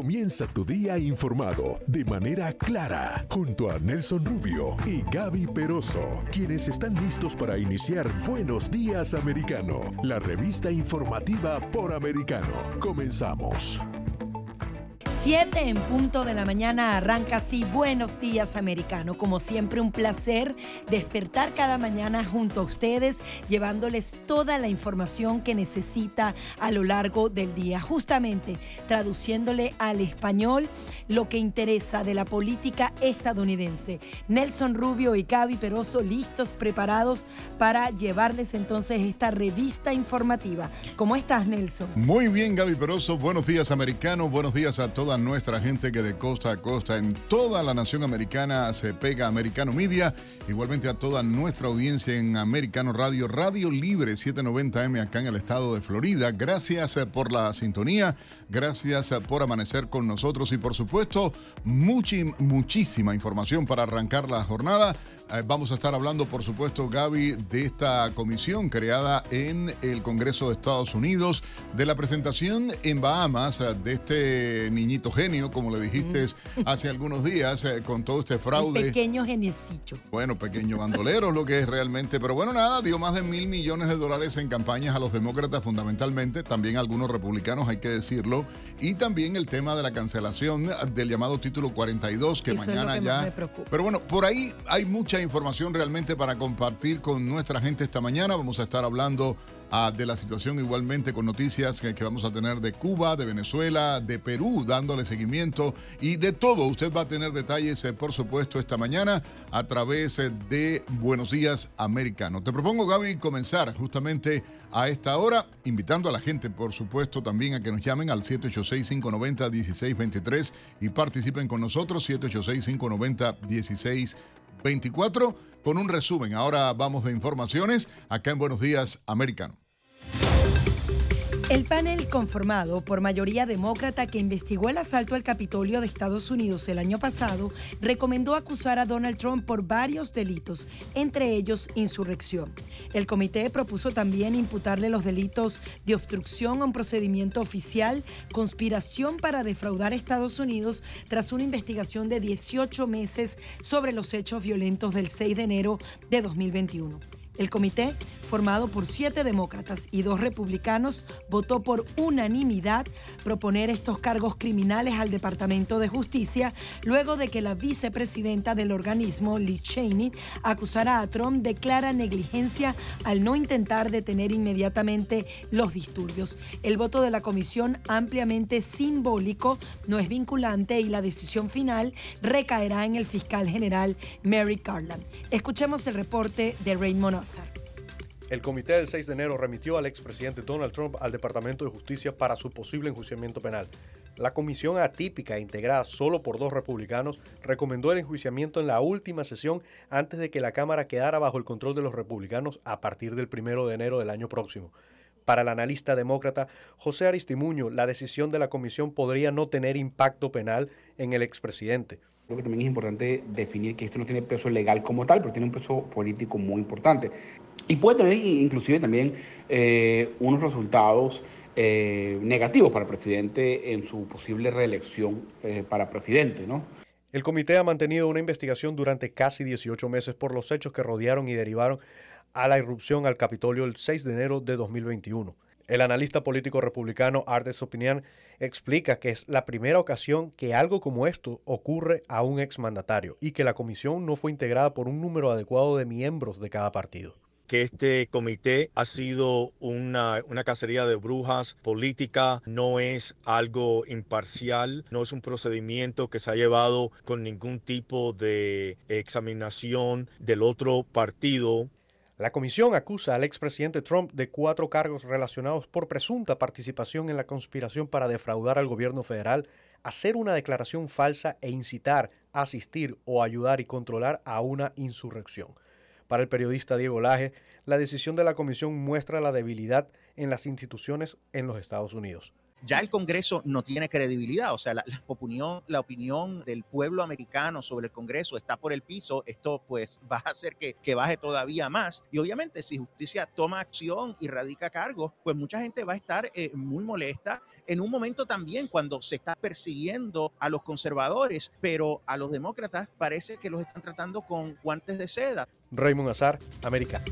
Comienza tu día informado de manera clara junto a Nelson Rubio y Gaby Peroso, quienes están listos para iniciar Buenos Días Americano, la revista informativa por americano. Comenzamos. 7 en punto de la mañana arranca así Buenos días americano. Como siempre un placer despertar cada mañana junto a ustedes llevándoles toda la información que necesita a lo largo del día. Justamente traduciéndole al español lo que interesa de la política estadounidense. Nelson Rubio y Gaby Peroso listos, preparados para llevarles entonces esta revista informativa. ¿Cómo estás Nelson? Muy bien Gaby Peroso. Buenos días americano. Buenos días a todos nuestra gente que de costa a costa en toda la nación americana se pega Americano Media, igualmente a toda nuestra audiencia en Americano Radio, Radio Libre 790M acá en el estado de Florida. Gracias eh, por la sintonía, gracias eh, por amanecer con nosotros y por supuesto muchísima información para arrancar la jornada. Eh, vamos a estar hablando, por supuesto, Gaby, de esta comisión creada en el Congreso de Estados Unidos, de la presentación en Bahamas de este niñito genio, como le dijiste hace algunos días, eh, con todo este fraude. pequeño geniecito. Bueno, pequeño bandolero, lo que es realmente. Pero bueno, nada, dio más de mil millones de dólares en campañas a los demócratas fundamentalmente, también a algunos republicanos, hay que decirlo. Y también el tema de la cancelación del llamado título 42, que mañana ya. Pero bueno, por ahí hay mucha información realmente para compartir con nuestra gente esta mañana. Vamos a estar hablando de la situación igualmente con noticias que, vamos a tener de Cuba, de Venezuela, de Perú, dándole seguimiento y de todo. Usted va a tener detalles, eh, por supuesto, esta mañana a través eh, de Buenos Días Americano. Te propongo, Gaby, comenzar justamente a esta hora, invitando a la gente, por supuesto, también a que nos llamen al 786-590-1623 y participen con nosotros, 786-590-1623. 24 con un resumen. Ahora vamos de informaciones acá en Buenos Días Americano. El panel conformado por mayoría demócrata que investigó el asalto al Capitolio de Estados Unidos el año pasado recomendó acusar a Donald Trump por varios delitos, entre ellos insurrección. El comité propuso también imputarle los delitos de obstrucción a un procedimiento oficial, conspiración para defraudar Estados Unidos tras una investigación de 18 meses sobre los hechos violentos del 6 de enero de 2021. El comité, formado por siete demócratas y dos republicanos, votó por unanimidad proponer estos cargos criminales al Departamento de Justicia luego de que la vicepresidenta del organismo, Liz Cheney, acusara a Trump de clara negligencia al no intentar detener inmediatamente los disturbios. El voto de la comisión, ampliamente simbólico, no es vinculante y la decisión final recaerá en el fiscal general Mary Garland. Escuchemos el reporte de Raymond el comité del 6 de enero remitió al expresidente Donald Trump al Departamento de Justicia para su posible enjuiciamiento penal. La comisión atípica, integrada solo por dos republicanos, recomendó el enjuiciamiento en la última sesión antes de que la Cámara quedara bajo el control de los republicanos a partir del 1 de enero del año próximo. Para el analista demócrata José Aristimuño, la decisión de la comisión podría no tener impacto penal en el expresidente. Creo que también es importante definir que esto no tiene peso legal como tal, pero tiene un peso político muy importante. Y puede tener inclusive también eh, unos resultados eh, negativos para el presidente en su posible reelección eh, para presidente, ¿no? El comité ha mantenido una investigación durante casi 18 meses por los hechos que rodearon y derivaron a la irrupción al Capitolio el 6 de enero de 2021. El analista político republicano Ardes Opinión explica que es la primera ocasión que algo como esto ocurre a un exmandatario y que la comisión no fue integrada por un número adecuado de miembros de cada partido que este comité ha sido una, una, cacería de brujas política, no es algo imparcial, no es un procedimiento que se ha llevado con ningún tipo de examinación del otro partido. La comisión acusa al expresidente Trump de cuatro cargos relacionados por presunta participación en la conspiración para defraudar al gobierno federal, hacer una declaración falsa e incitar, asistir o ayudar y controlar a una insurrección. Para el periodista Diego Laje, la decisión de la comisión muestra la debilidad en las instituciones en los Estados Unidos. Ya el Congreso no tiene credibilidad, o sea, la, opinión, la opinión del pueblo americano sobre el Congreso está por el piso, esto pues va a hacer que, que baje todavía más. Y obviamente si justicia toma acción y radica cargos, pues mucha gente va a estar eh, muy molesta en un momento también cuando se está persiguiendo a los conservadores, pero a los demócratas parece que los están tratando con guantes de seda. Raymond Azar, América.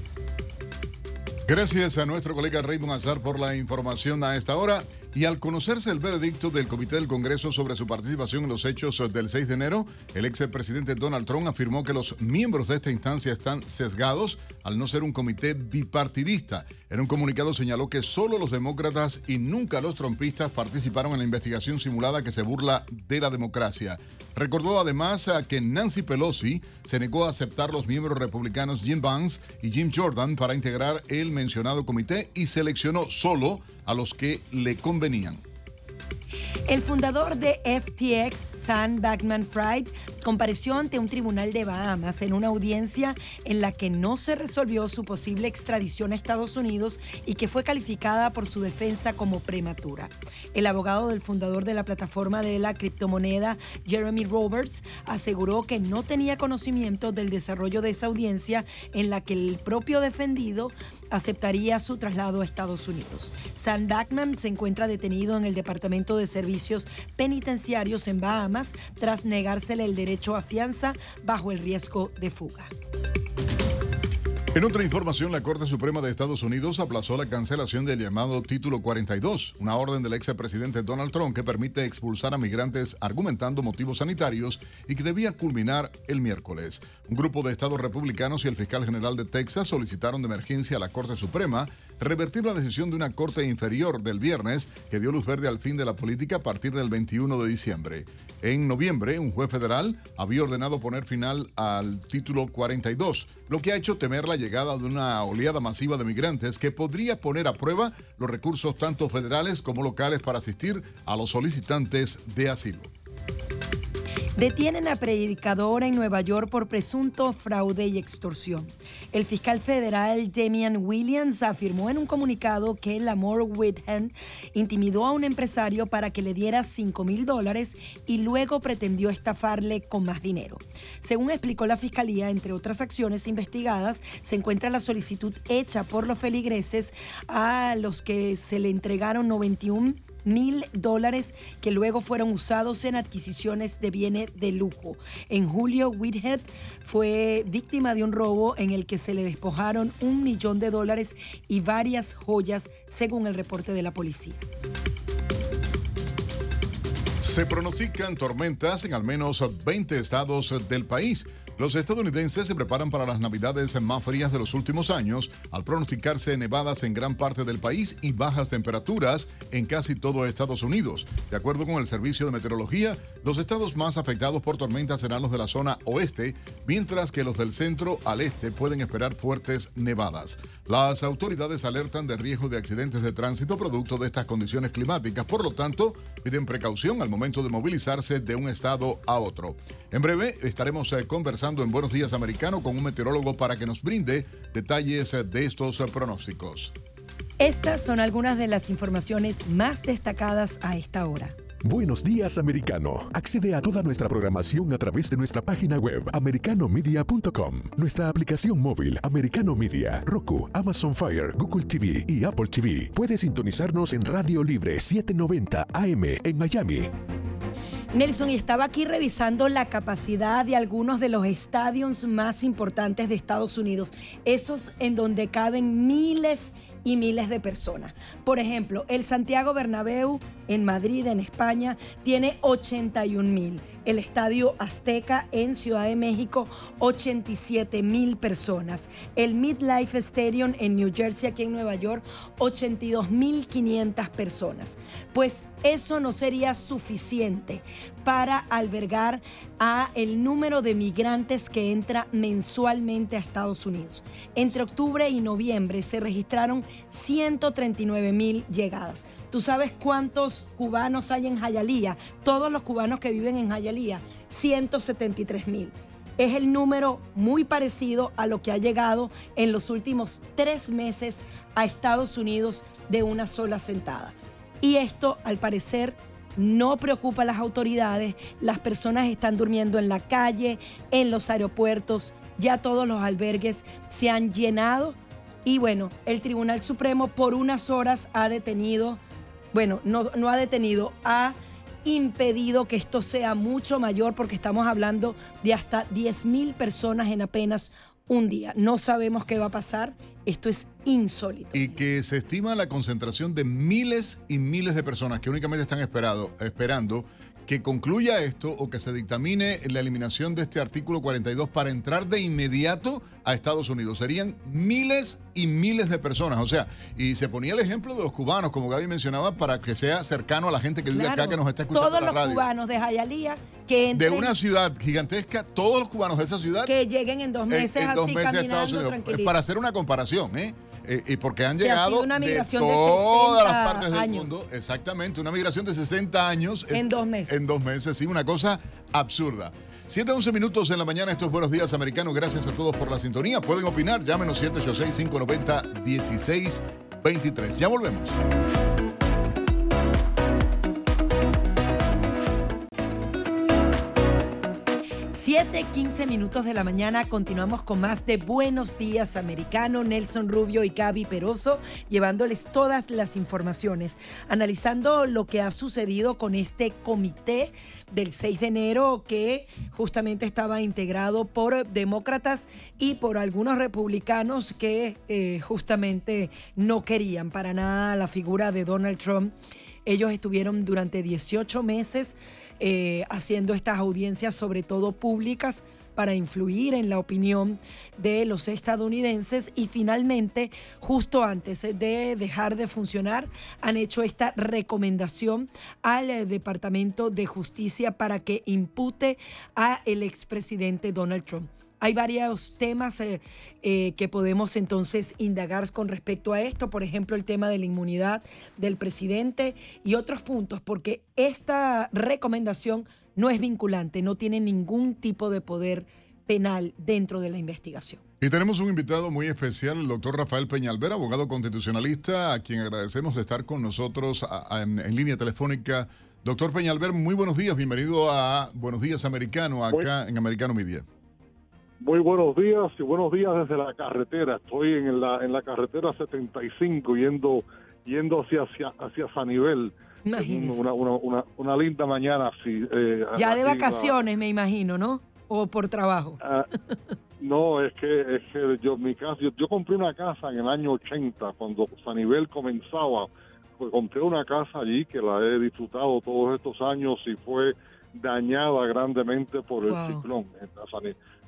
Gracias a nuestro colega Raymond Azar por la información a esta hora. Y al conocerse el veredicto del Comité del Congreso sobre su participación en los hechos del 6 de enero, el ex presidente Donald Trump afirmó que los miembros de esta instancia están sesgados al no ser un comité bipartidista. En un comunicado señaló que solo los demócratas y nunca los trompistas participaron en la investigación simulada que se burla de la democracia. Recordó además que Nancy Pelosi se negó a aceptar los miembros republicanos Jim Vance y Jim Jordan para integrar el mencionado comité y seleccionó solo a los que le convenían. El fundador de FTX, Sam Backman Fried, compareció ante un tribunal de Bahamas en una audiencia en la que no se resolvió su posible extradición a Estados Unidos y que fue calificada por su defensa como prematura. El abogado del fundador de la plataforma de la criptomoneda, Jeremy Roberts, aseguró que no tenía conocimiento del desarrollo de esa audiencia en la que el propio defendido aceptaría su traslado a Estados Unidos. Sam Backman se encuentra detenido en el Departamento de Servicios penitenciarios en Bahamas tras negársele el derecho a fianza bajo el riesgo de fuga. En otra información, la Corte Suprema de Estados Unidos aplazó la cancelación del llamado Título 42, una orden del ex presidente Donald Trump que permite expulsar a migrantes argumentando motivos sanitarios y que debía culminar el miércoles. Un grupo de estados republicanos y el fiscal general de Texas solicitaron de emergencia a la Corte Suprema revertir la decisión de una Corte inferior del viernes que dio luz verde al fin de la política a partir del 21 de diciembre. En noviembre, un juez federal había ordenado poner final al título 42, lo que ha hecho temer la llegada de una oleada masiva de migrantes que podría poner a prueba los recursos tanto federales como locales para asistir a los solicitantes de asilo. Detienen a predicadora en Nueva York por presunto fraude y extorsión. El fiscal federal Damian Williams afirmó en un comunicado que Lamore Whitham intimidó a un empresario para que le diera 5 mil dólares y luego pretendió estafarle con más dinero. Según explicó la fiscalía, entre otras acciones investigadas, se encuentra la solicitud hecha por los feligreses a los que se le entregaron 91 mil dólares que luego fueron usados en adquisiciones de bienes de lujo. En julio, Whithead fue víctima de un robo en el que se le despojaron un millón de dólares y varias joyas, según el reporte de la policía. Se pronostican tormentas en al menos 20 estados del país. Los estadounidenses se preparan para las navidades más frías de los últimos años al pronosticarse nevadas en gran parte del país y bajas temperaturas en casi todo Estados Unidos. De acuerdo con el Servicio de Meteorología, los estados más afectados por tormentas serán los de la zona oeste, mientras que los del centro al este pueden esperar fuertes nevadas. Las autoridades alertan de riesgo de accidentes de tránsito producto de estas condiciones climáticas, por lo tanto, piden precaución al momento de movilizarse de un estado a otro. En breve estaremos eh, conversando en Buenos Días Americano con un meteorólogo para que nos brinde detalles de estos pronósticos. Estas son algunas de las informaciones más destacadas a esta hora. Buenos días americano. Accede a toda nuestra programación a través de nuestra página web americanomedia.com, nuestra aplicación móvil Americano Media, Roku, Amazon Fire, Google TV y Apple TV. Puedes sintonizarnos en Radio Libre 790 AM en Miami Nelson, y estaba aquí revisando la capacidad de algunos de los estadios más importantes de Estados Unidos, esos en donde caben miles y miles de personas. Por ejemplo, el Santiago Bernabéu en Madrid, en España, tiene 81 mil. El Estadio Azteca en Ciudad de México, 87 mil personas. El Midlife Stadium en New Jersey, aquí en Nueva York, 82 mil 500 personas. Pues eso no sería suficiente para albergar a el número de migrantes que entra mensualmente a Estados Unidos. Entre octubre y noviembre se registraron 139 mil llegadas. ¿Tú sabes cuántos cubanos hay en Jayalía? Todos los cubanos que viven en Jayalía, 173 mil. Es el número muy parecido a lo que ha llegado en los últimos tres meses a Estados Unidos de una sola sentada. Y esto, al parecer, no preocupa a las autoridades. Las personas están durmiendo en la calle, en los aeropuertos, ya todos los albergues se han llenado. Y bueno, el Tribunal Supremo por unas horas ha detenido, bueno, no, ha detenido, ha impedido que esto sea mucho mayor porque estamos hablando de hasta 10 mil personas en apenas un día. No sabemos qué va a pasar. Esto es insólito. Y que se estima la concentración de miles y miles de personas que únicamente están esperado, esperando que concluya esto o que se dictamine la eliminación de este artículo 42 para entrar de inmediato a Estados Unidos. Serían miles y miles de personas. O sea, y se ponía el ejemplo de los cubanos, como Gaby mencionaba, para que sea cercano a la gente que vive acá, que nos está escuchando. Todos los cubanos de Jayalía que De una ciudad gigantesca, todos los cubanos de esa ciudad. Que lleguen en dos meses en, dos meses a Estados Unidos. Para hacer una comparación, ¿eh? Eh, y porque han llegado de todas las partes del mundo. Exactamente, una migración de 60 años. En dos meses. En dos meses, sí, una cosa absurda. 7 a 11 minutos en la mañana, estos buenos días americanos. Gracias a todos por la sintonía. Pueden opinar, llámenos 786-590-1623. Ya volvemos. 7, 15 minutos de la mañana continuamos con más de Buenos Días Americano, Nelson Rubio y Gaby Peroso, llevándoles todas las informaciones, analizando lo que ha sucedido con este comité del 6 de enero que justamente estaba integrado por demócratas y por algunos republicanos que eh, justamente no querían para nada la figura de Donald Trump. Ellos estuvieron durante 18 meses eh, haciendo estas audiencias, sobre todo públicas, para influir en la opinión de los estadounidenses y finalmente, justo antes de dejar de funcionar, han hecho esta recomendación al eh, Departamento de Justicia para que impute a el expresidente Donald Trump. Hay varios temas eh, eh, que podemos entonces indagar con respecto a esto, por ejemplo, el tema de la inmunidad del presidente y otros puntos, porque esta recomendación no es vinculante, no tiene ningún tipo de poder penal dentro de la investigación. Y tenemos un invitado muy especial, el doctor Rafael Peñalver, abogado constitucionalista, a quien agradecemos de estar con nosotros en, en, línea telefónica. Doctor Peñalver, muy buenos días, bienvenido a Buenos Días Americano, acá en Americano Media. Muy buenos días y buenos días desde la carretera. Estoy en la, en la carretera 75 yendo, yendo hacia, hacia, hacia Sanibel. Una, una, una, una, linda mañana. Así, eh, ya de vacaciones, me imagino, ¿no? ¿O por trabajo? Ah, no, es que, es que yo, mi casa, yo, yo, compré una casa en el año 80, cuando Sanibel comenzaba. Pues compré una casa allí que la he disfrutado todos estos años y fue dañada grandemente por el ciclón.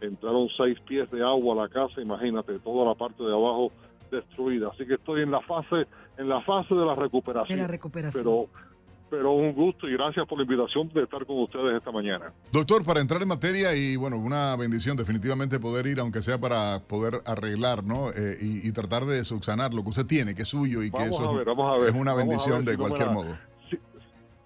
Entraron seis pies de agua a la casa, imagínate, toda la parte de abajo destruida. Así que estoy en la fase, en la fase de la recuperación. De la recuperación. Pero, pero un gusto y gracias por la invitación de estar con ustedes esta mañana. Doctor, para entrar en materia y bueno, una bendición definitivamente poder ir, aunque sea para poder arreglar, ¿no? Eh, y, tratar de subsanar lo que usted tiene, que es suyo y que eso es una bendición de cualquier modo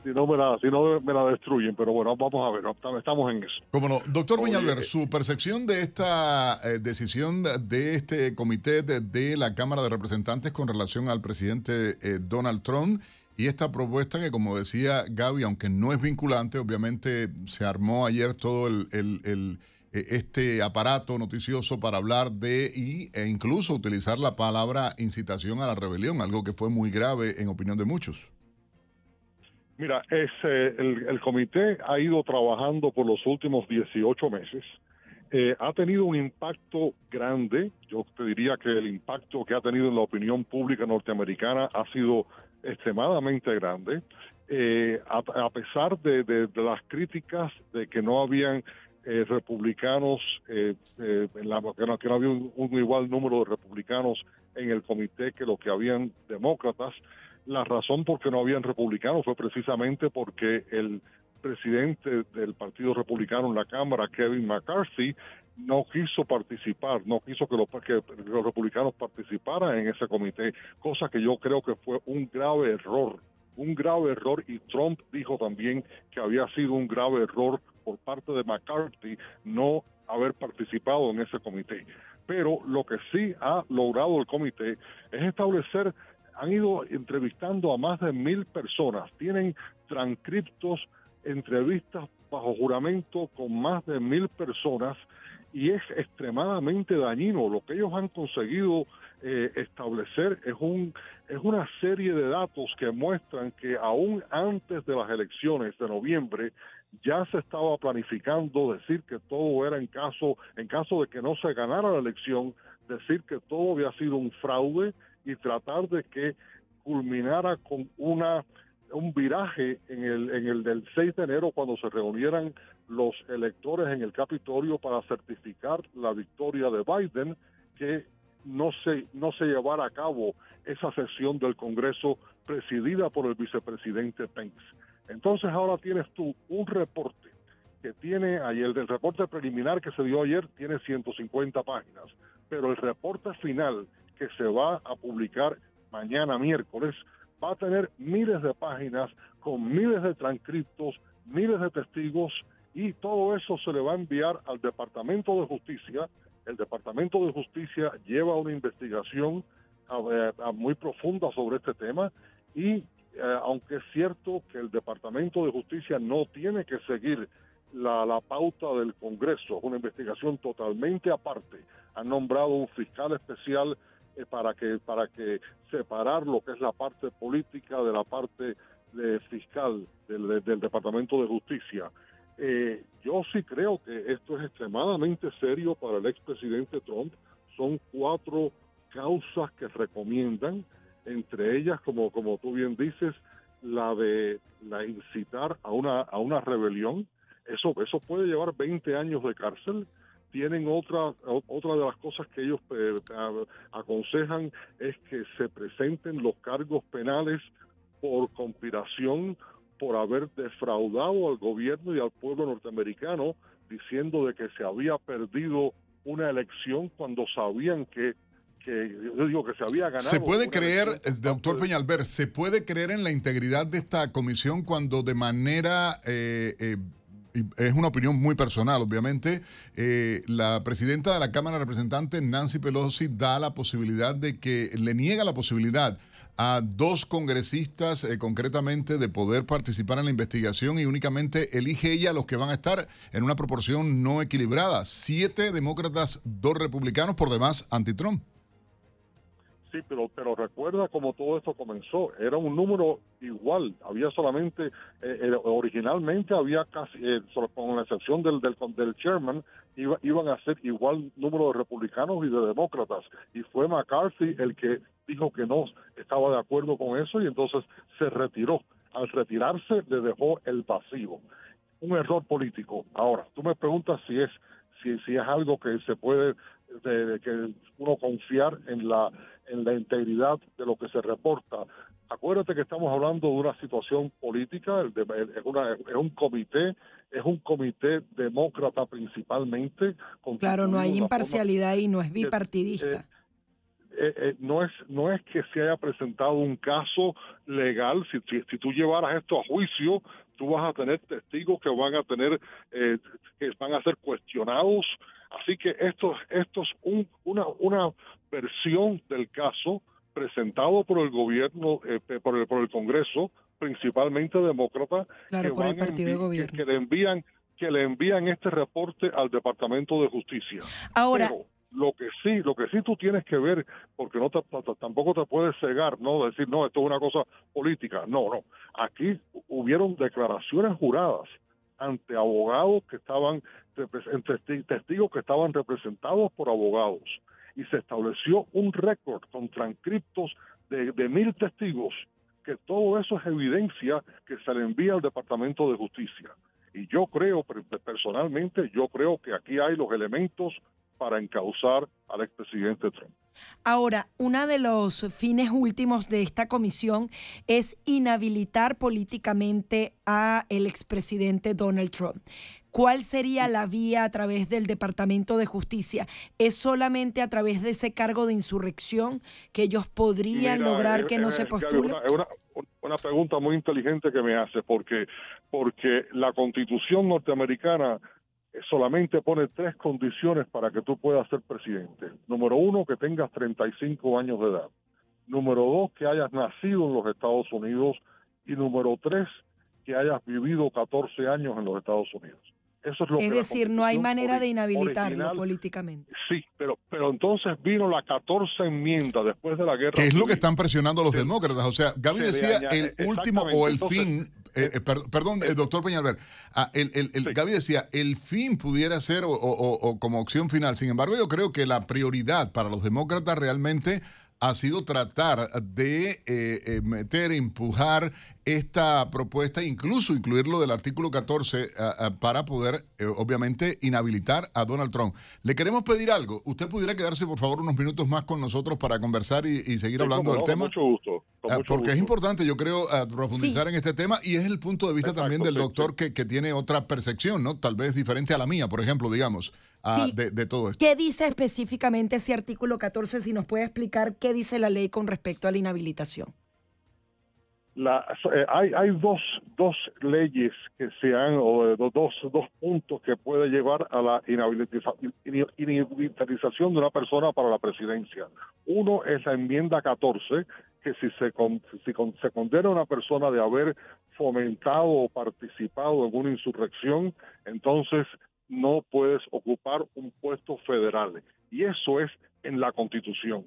si no me la, si no me la destruyen. Pero bueno, vamos a ver, estamos en eso. Cómo no. Doctor Peñalver, su percepción de esta eh, decisión de este comité de, la Cámara de Representantes con relación al presidente eh, Donald Trump y esta propuesta que, como decía Gaby, aunque no es vinculante, obviamente se armó ayer todo el, el, este aparato noticioso para hablar de y, e incluso utilizar la palabra incitación a la rebelión, algo que fue muy grave en opinión de muchos. Mira, es, el, comité ha ido trabajando por los últimos 18 meses. Eh, ha tenido un impacto grande. Yo te diría que el impacto que ha tenido en la opinión pública norteamericana ha sido extremadamente grande. Eh, a, pesar de, las críticas de que no habían eh, republicanos, en la, que, no, que, no, había un, un igual número de republicanos en el comité que lo que habían demócratas, la razón por qué no habían republicanos fue precisamente porque el presidente del Partido Republicano en la Cámara, Kevin McCarthy, no quiso participar, no quiso que los, que los republicanos participaran en ese comité, cosa que yo creo que fue un grave error, un grave error y Trump dijo también que había sido un grave error por parte de McCarthy no haber participado en ese comité. Pero lo que sí ha logrado el comité es establecer han ido entrevistando a más de mil personas, tienen transcriptos, entrevistas bajo juramento con más de mil personas y es extremadamente dañino. Lo que ellos han conseguido eh, establecer es, un, es una serie de datos que muestran que aún antes de las elecciones de noviembre ya se estaba planificando decir que todo era en caso, en caso de que no se ganara la elección, decir que todo había sido un fraude y tratar de que culminara con una un viraje en el, en el del 6 de enero cuando se reunieran los electores en el Capitolio para certificar la victoria de Biden, que no se, no se llevara a cabo esa sesión del Congreso presidida por el vicepresidente Pence. Entonces ahora tienes tú un reporte que tiene ayer, el reporte preliminar que se dio ayer tiene 150 páginas, pero el reporte final que se va a publicar mañana miércoles va a tener miles de páginas con miles de transcriptos, miles de testigos y todo eso se le va a enviar al Departamento de Justicia. El Departamento de Justicia lleva una investigación muy profunda sobre este tema y eh, aunque es cierto que el Departamento de Justicia no tiene que seguir la, la pauta del Congreso, es una investigación totalmente aparte. Han nombrado un fiscal especial eh, para que para que separar lo que es la parte política de la parte de fiscal del, del, Departamento de Justicia. Eh, yo sí creo que esto es extremadamente serio para el expresidente Trump. Son cuatro causas que recomiendan, entre ellas, como, como tú bien dices, la de la incitar a una, a una rebelión. Eso, eso puede llevar 20 años de cárcel tienen otra otra de las cosas que ellos eh, aconsejan es que se presenten los cargos penales por conspiración por haber defraudado al gobierno y al pueblo norteamericano diciendo de que se había perdido una elección cuando sabían que que yo digo que se había ganado. ¿Se puede creer, doctor Peñalver, se puede creer en la integridad de esta comisión cuando de manera eh, eh, es una opinión muy personal, obviamente, eh, la presidenta de la Cámara de Representantes, Nancy Pelosi, da la posibilidad de que le niega la posibilidad a dos congresistas eh, concretamente de poder participar en la investigación y únicamente elige ella los que van a estar en una proporción no equilibrada. Siete demócratas, dos republicanos, por demás anti-Trump. Sí, pero, pero recuerda cómo todo esto comenzó. Era un número igual. Había solamente, eh, originalmente había casi, eh, con la excepción del, del, del chairman, iba, iban a ser igual número de republicanos y de demócratas. Y fue McCarthy el que dijo que no estaba de acuerdo con eso y entonces se retiró. Al retirarse le dejó el pasivo. Un error político. Ahora, tú me preguntas si es si, si es algo que se puede de, que uno confiar en la en la integridad de lo que se reporta. Acuérdate que estamos hablando de una situación política, es, es un comité, es un comité demócrata principalmente. Claro, no hay imparcialidad y no es bipartidista. Eh, eh, no es no es que se haya presentado un caso legal si, si, tú llevaras esto a juicio tú vas a tener testigos que van a tener eh, que van a ser cuestionados así que esto esto es un, una una versión del caso presentado por el gobierno por el por el Congreso principalmente demócrata que por el partido de gobierno que, le envían que le envían este reporte al Departamento de Justicia ahora lo que sí, lo que sí tú tienes que ver, porque no tampoco te puedes cegar, no decir, no, esto es una cosa política. No, no. Aquí hubieron declaraciones juradas ante abogados que estaban, testigos que estaban representados por abogados. Y se estableció un récord con transcriptos de, de mil testigos, que todo eso es evidencia que se le envía al Departamento de Justicia. Y yo creo, personalmente, yo creo que aquí hay los elementos para encauzar al expresidente Trump. Ahora, uno de los fines últimos de esta comisión es inhabilitar políticamente a el expresidente Donald Trump. ¿Cuál sería la vía a través del Departamento de Justicia? ¿Es solamente a través de ese cargo de insurrección que ellos podrían lograr eh, que no eh, se postule? Es una, una, pregunta muy inteligente que me hace, porque, porque la constitución norteamericana solamente pone tres condiciones para que tú puedas ser presidente. Número uno, que tengas 35 años de edad. Número dos, que hayas nacido en los Estados Unidos. Y número tres, que hayas vivido 14 años en los Estados Unidos. Eso es lo es que decir, no hay manera de inhabilitarlo original- políticamente. Sí, pero, pero entonces vino la 14 enmienda después de la guerra. ¿Qué es lo que están presionando los demócratas? O sea, Gaby se decía el último exactamente. o el Entonces, fin. eh, eh, per- perdón, el doctor Peñalver. Ah, el, el- el- Sí. Gaby decía el fin pudiera ser o- o- o como opción final. Sin embargo, yo creo que la prioridad para los demócratas realmente ha sido tratar de eh, eh, meter, empujar esta propuesta, incluso incluirlo del artículo 14 ah, ah, para poder, eh, obviamente, inhabilitar a Donald Trump. Le queremos pedir algo. ¿Usted pudiera quedarse, por favor, unos minutos más con nosotros para conversar y, y seguir Sí, hablando del no, tema? Con mucho gusto. con Ah, mucho porque es importante, yo creo, profundizar en este tema y es el punto de vista Exacto, también del sí, doctor sí. Que, que tiene otra percepción, ¿no? Tal vez diferente a la mía, por ejemplo, digamos, ah, Sí. de, de todo esto. ¿Qué dice específicamente ese artículo 14? Si nos puede explicar qué dice la ley con respecto a la inhabilitación. La- eh, hay hay dos, dos leyes que se han, o eh, do- dos, dos puntos que puede llevar a la inhabilitación de una persona para la presidencia. Uno es la enmienda 14, que si se, con- si con- se condena a una persona de haber fomentado o participado en una insurrección, entonces no puedes ocupar un puesto federal. Y eso es en la Constitución.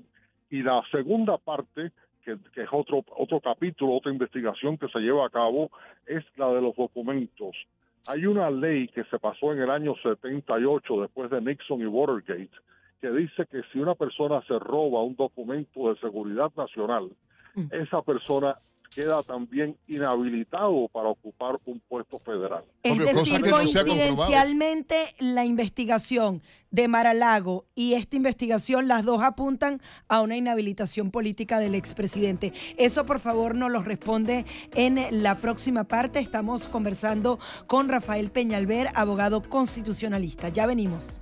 Y la segunda parte que, que es otro, otro capítulo, otra investigación que se lleva a cabo, es la de los documentos. Hay una ley que se pasó en el año 78, después de Nixon y Watergate, que dice que si una persona se roba un documento de seguridad nacional, Mm. esa persona queda también inhabilitado para ocupar un puesto federal. Es decir, no coincidencialmente la investigación de Maralago y esta investigación, las dos apuntan a una inhabilitación política del expresidente. Eso, por favor, nos lo responde en la próxima parte. Estamos conversando con Rafael Peñalver, abogado constitucionalista. Ya venimos.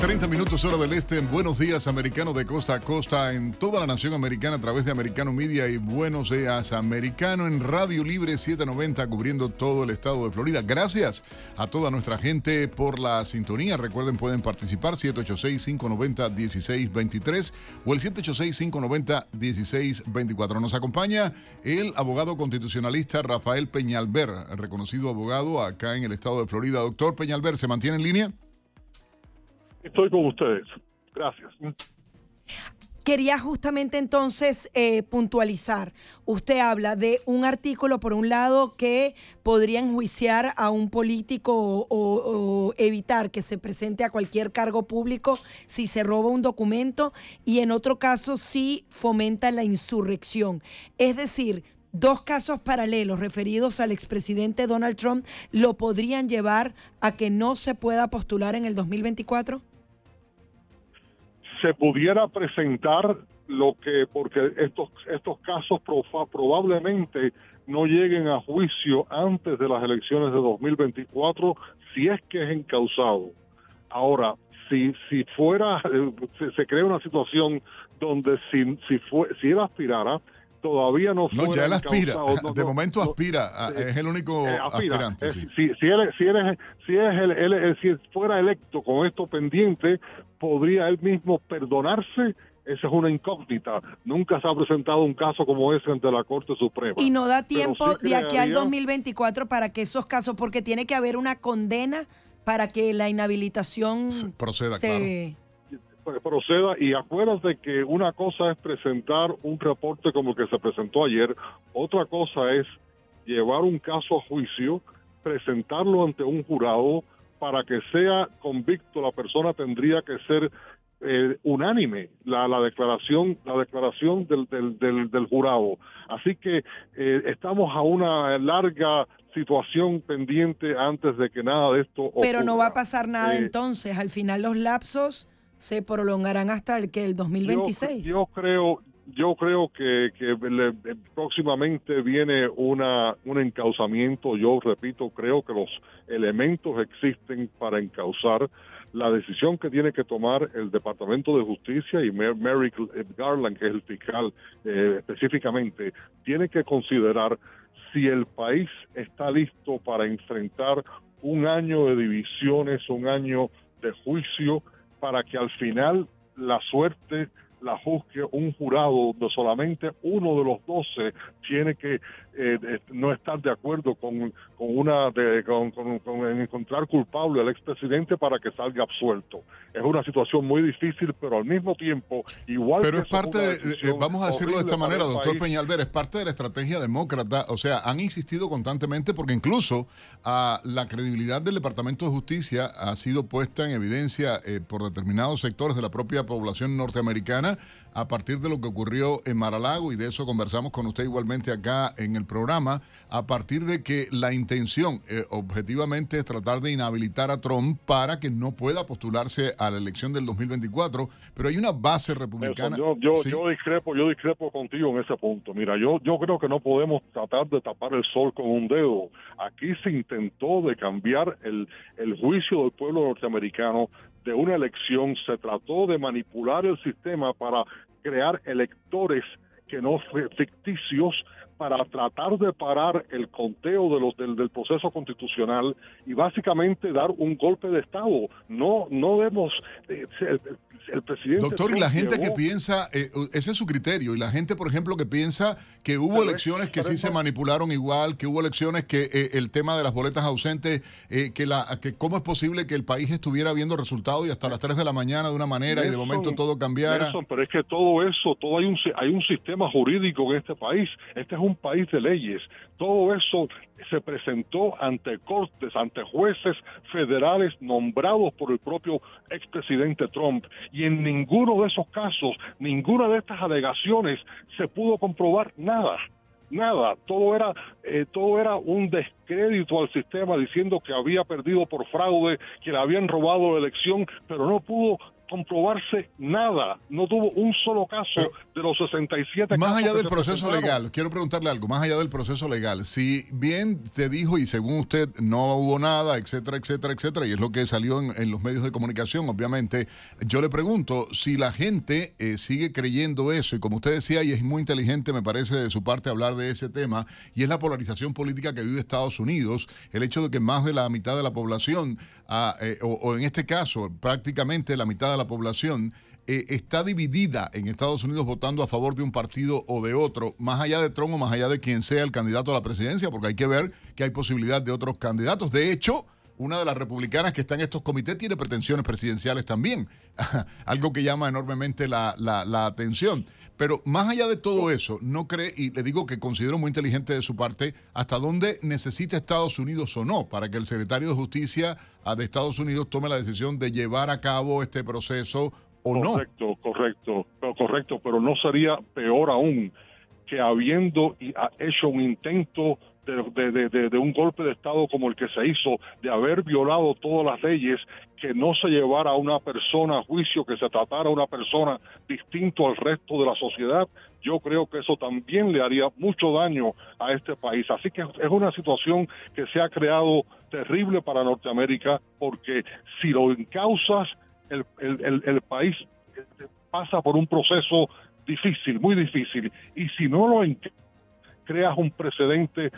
30 minutos hora del este en Buenos Días Americano de costa a costa en toda la nación americana a través de Americano Media y Buenos Días Americano en Radio Libre 790 cubriendo todo el estado de Florida. Gracias a toda nuestra gente por la sintonía. Recuerden pueden participar 786-590-1623 o el 786-590-1624. Nos acompaña el abogado constitucionalista Rafael Peñalver, reconocido abogado acá en el estado de Florida. Doctor Peñalver, ¿se mantiene en línea? Estoy con ustedes. Gracias. Quería justamente entonces eh, puntualizar. Usted habla de un artículo, por un lado, que podría enjuiciar a un político o, o- evitar que se presente a cualquier cargo público si se roba un documento y en otro caso si fomenta la insurrección. Es decir, dos casos paralelos referidos al expresidente Donald Trump lo podrían llevar a que no se pueda postular en el 2024. Se pudiera presentar lo que, porque estos, estos casos probablemente no lleguen a juicio antes de las elecciones de 2024, si es que es encausado. Ahora, si, si fuera, se, se crea una situación donde si, si, fue, si él aspirara, todavía no No, ya él aspira. no, de no, momento no, aspira. a- eh, es el único eh, aspira. aspirante. Eh, sí. si, si él, si él es, si es el- él- él- si fuera electo con esto pendiente, podría él mismo perdonarse. Esa es una incógnita. Nunca se ha presentado un caso como ese ante la Corte Suprema. Y no da tiempo sí de aquí al crearía- 2024 para que esos casos, porque tiene que haber una condena para que la inhabilitación Se- proceda, se... proceda y acuérdate que una cosa es presentar un reporte como el que se presentó ayer, otra cosa es llevar un caso a juicio, presentarlo ante un jurado para que sea convicto la persona tendría que ser eh, unánime la, la declaración la declaración del, del, del, del jurado así que eh, estamos a una larga situación pendiente antes de que nada de esto Pero no va a ocurra. pasar nada Eh, entonces. Al final los lapsos se prolongarán hasta el que el 2026. Yo, creo, yo creo que, que próximamente viene una, un encauzamiento. Yo repito, creo que los elementos existen para encauzar la decisión que tiene que tomar el Departamento de Justicia y Mary Garland, que es el fiscal eh, específicamente, tiene que considerar si el país está listo para enfrentar un año de divisiones, un año de juicio, para que al final la suerte la juzgue un jurado donde solamente uno de los doce tiene que eh, no estar de acuerdo con, con una de, con, encontrar culpable al expresidente para que salga absuelto. Es una situación muy difícil, pero al mismo tiempo, igual Pero es parte, de, eh, vamos a decirlo de esta manera, doctor Peñalver, es parte de la estrategia demócrata. O sea, han insistido constantemente porque incluso a la credibilidad del Departamento de Justicia ha sido puesta en evidencia eh, por determinados sectores de la propia población norteamericana a partir de lo que ocurrió en Maralago y de eso conversamos con usted igualmente acá en el programa, a partir de que la intención eh, objetivamente es tratar de inhabilitar a Trump para que no pueda postularse a la elección del 2024, pero hay una base republicana. yo, yo, discrepo, yo discrepo contigo en ese punto. Mira, yo, yo creo que no podemos tratar de tapar el sol con un dedo. Aquí se intentó de cambiar el, el juicio del pueblo norteamericano de una elección, se trató de manipular el sistema para crear electores que no ficticios para tratar de parar el conteo de los del, proceso constitucional y básicamente dar un golpe de estado. No no debemos eh, el, presidente Doctor, y la gente que piensa eh, ese es su criterio y la gente, por ejemplo, que piensa que hubo elecciones que sí se manipularon igual, que hubo elecciones que eh, el tema de las boletas ausentes que la que cómo es posible que el país estuviera viendo resultados y hasta las 3 de la mañana de una manera y de momento todo cambiara. pero es que todo eso, todo hay un hay un sistema jurídico en este país. Este es un un país de leyes. Todo eso se presentó ante cortes, ante jueces federales nombrados por el propio expresidente Trump. Y en ninguno de esos casos, ninguna de estas alegaciones se pudo comprobar nada nada, todo era eh, todo era un descrédito al sistema diciendo que había perdido por fraude, que le habían robado la elección, pero no pudo comprobarse nada. No tuvo un solo caso de los 67 Más allá del proceso legal, quiero preguntarle algo, más allá del proceso legal, si bien te dijo y según usted no hubo nada, etcétera, etcétera, etcétera, y es lo que salió en, los medios de comunicación, obviamente, yo le pregunto si la gente eh, sigue creyendo eso, y como usted decía, y es muy inteligente, me parece, de su parte hablar de ese tema, y es la polarización política que vive Estados Unidos, el hecho de que más de la mitad de la población, ah, eh, o, o en este caso, prácticamente la mitad de la población eh, está dividida en Estados Unidos votando a favor de un partido o de otro, más allá de Trump o más allá de quien sea el candidato a la presidencia, porque hay que ver que hay posibilidad de otros candidatos. De hecho, una de las republicanas que está en estos comités tiene pretensiones presidenciales también, algo que llama enormemente la, la, atención. Pero más allá de todo eso, no cree, y le digo que considero muy inteligente de su parte, hasta dónde necesita Estados Unidos o no para que el secretario de Justicia ah, de Estados Unidos tome la decisión de llevar a cabo este proceso o no. Correcto, correcto, correcto, pero no sería peor aún que habiendo hecho un intento de, un golpe de Estado como el que se hizo, de haber violado todas las leyes, que no se llevara a una persona a juicio, que se tratara a una persona distinto al resto de la sociedad, yo creo que eso también le haría mucho daño a este país. Así que es una situación que se ha creado terrible para Norteamérica, porque si lo encausas, el, el, el país pasa por un proceso difícil, muy difícil, y si no lo creas un precedente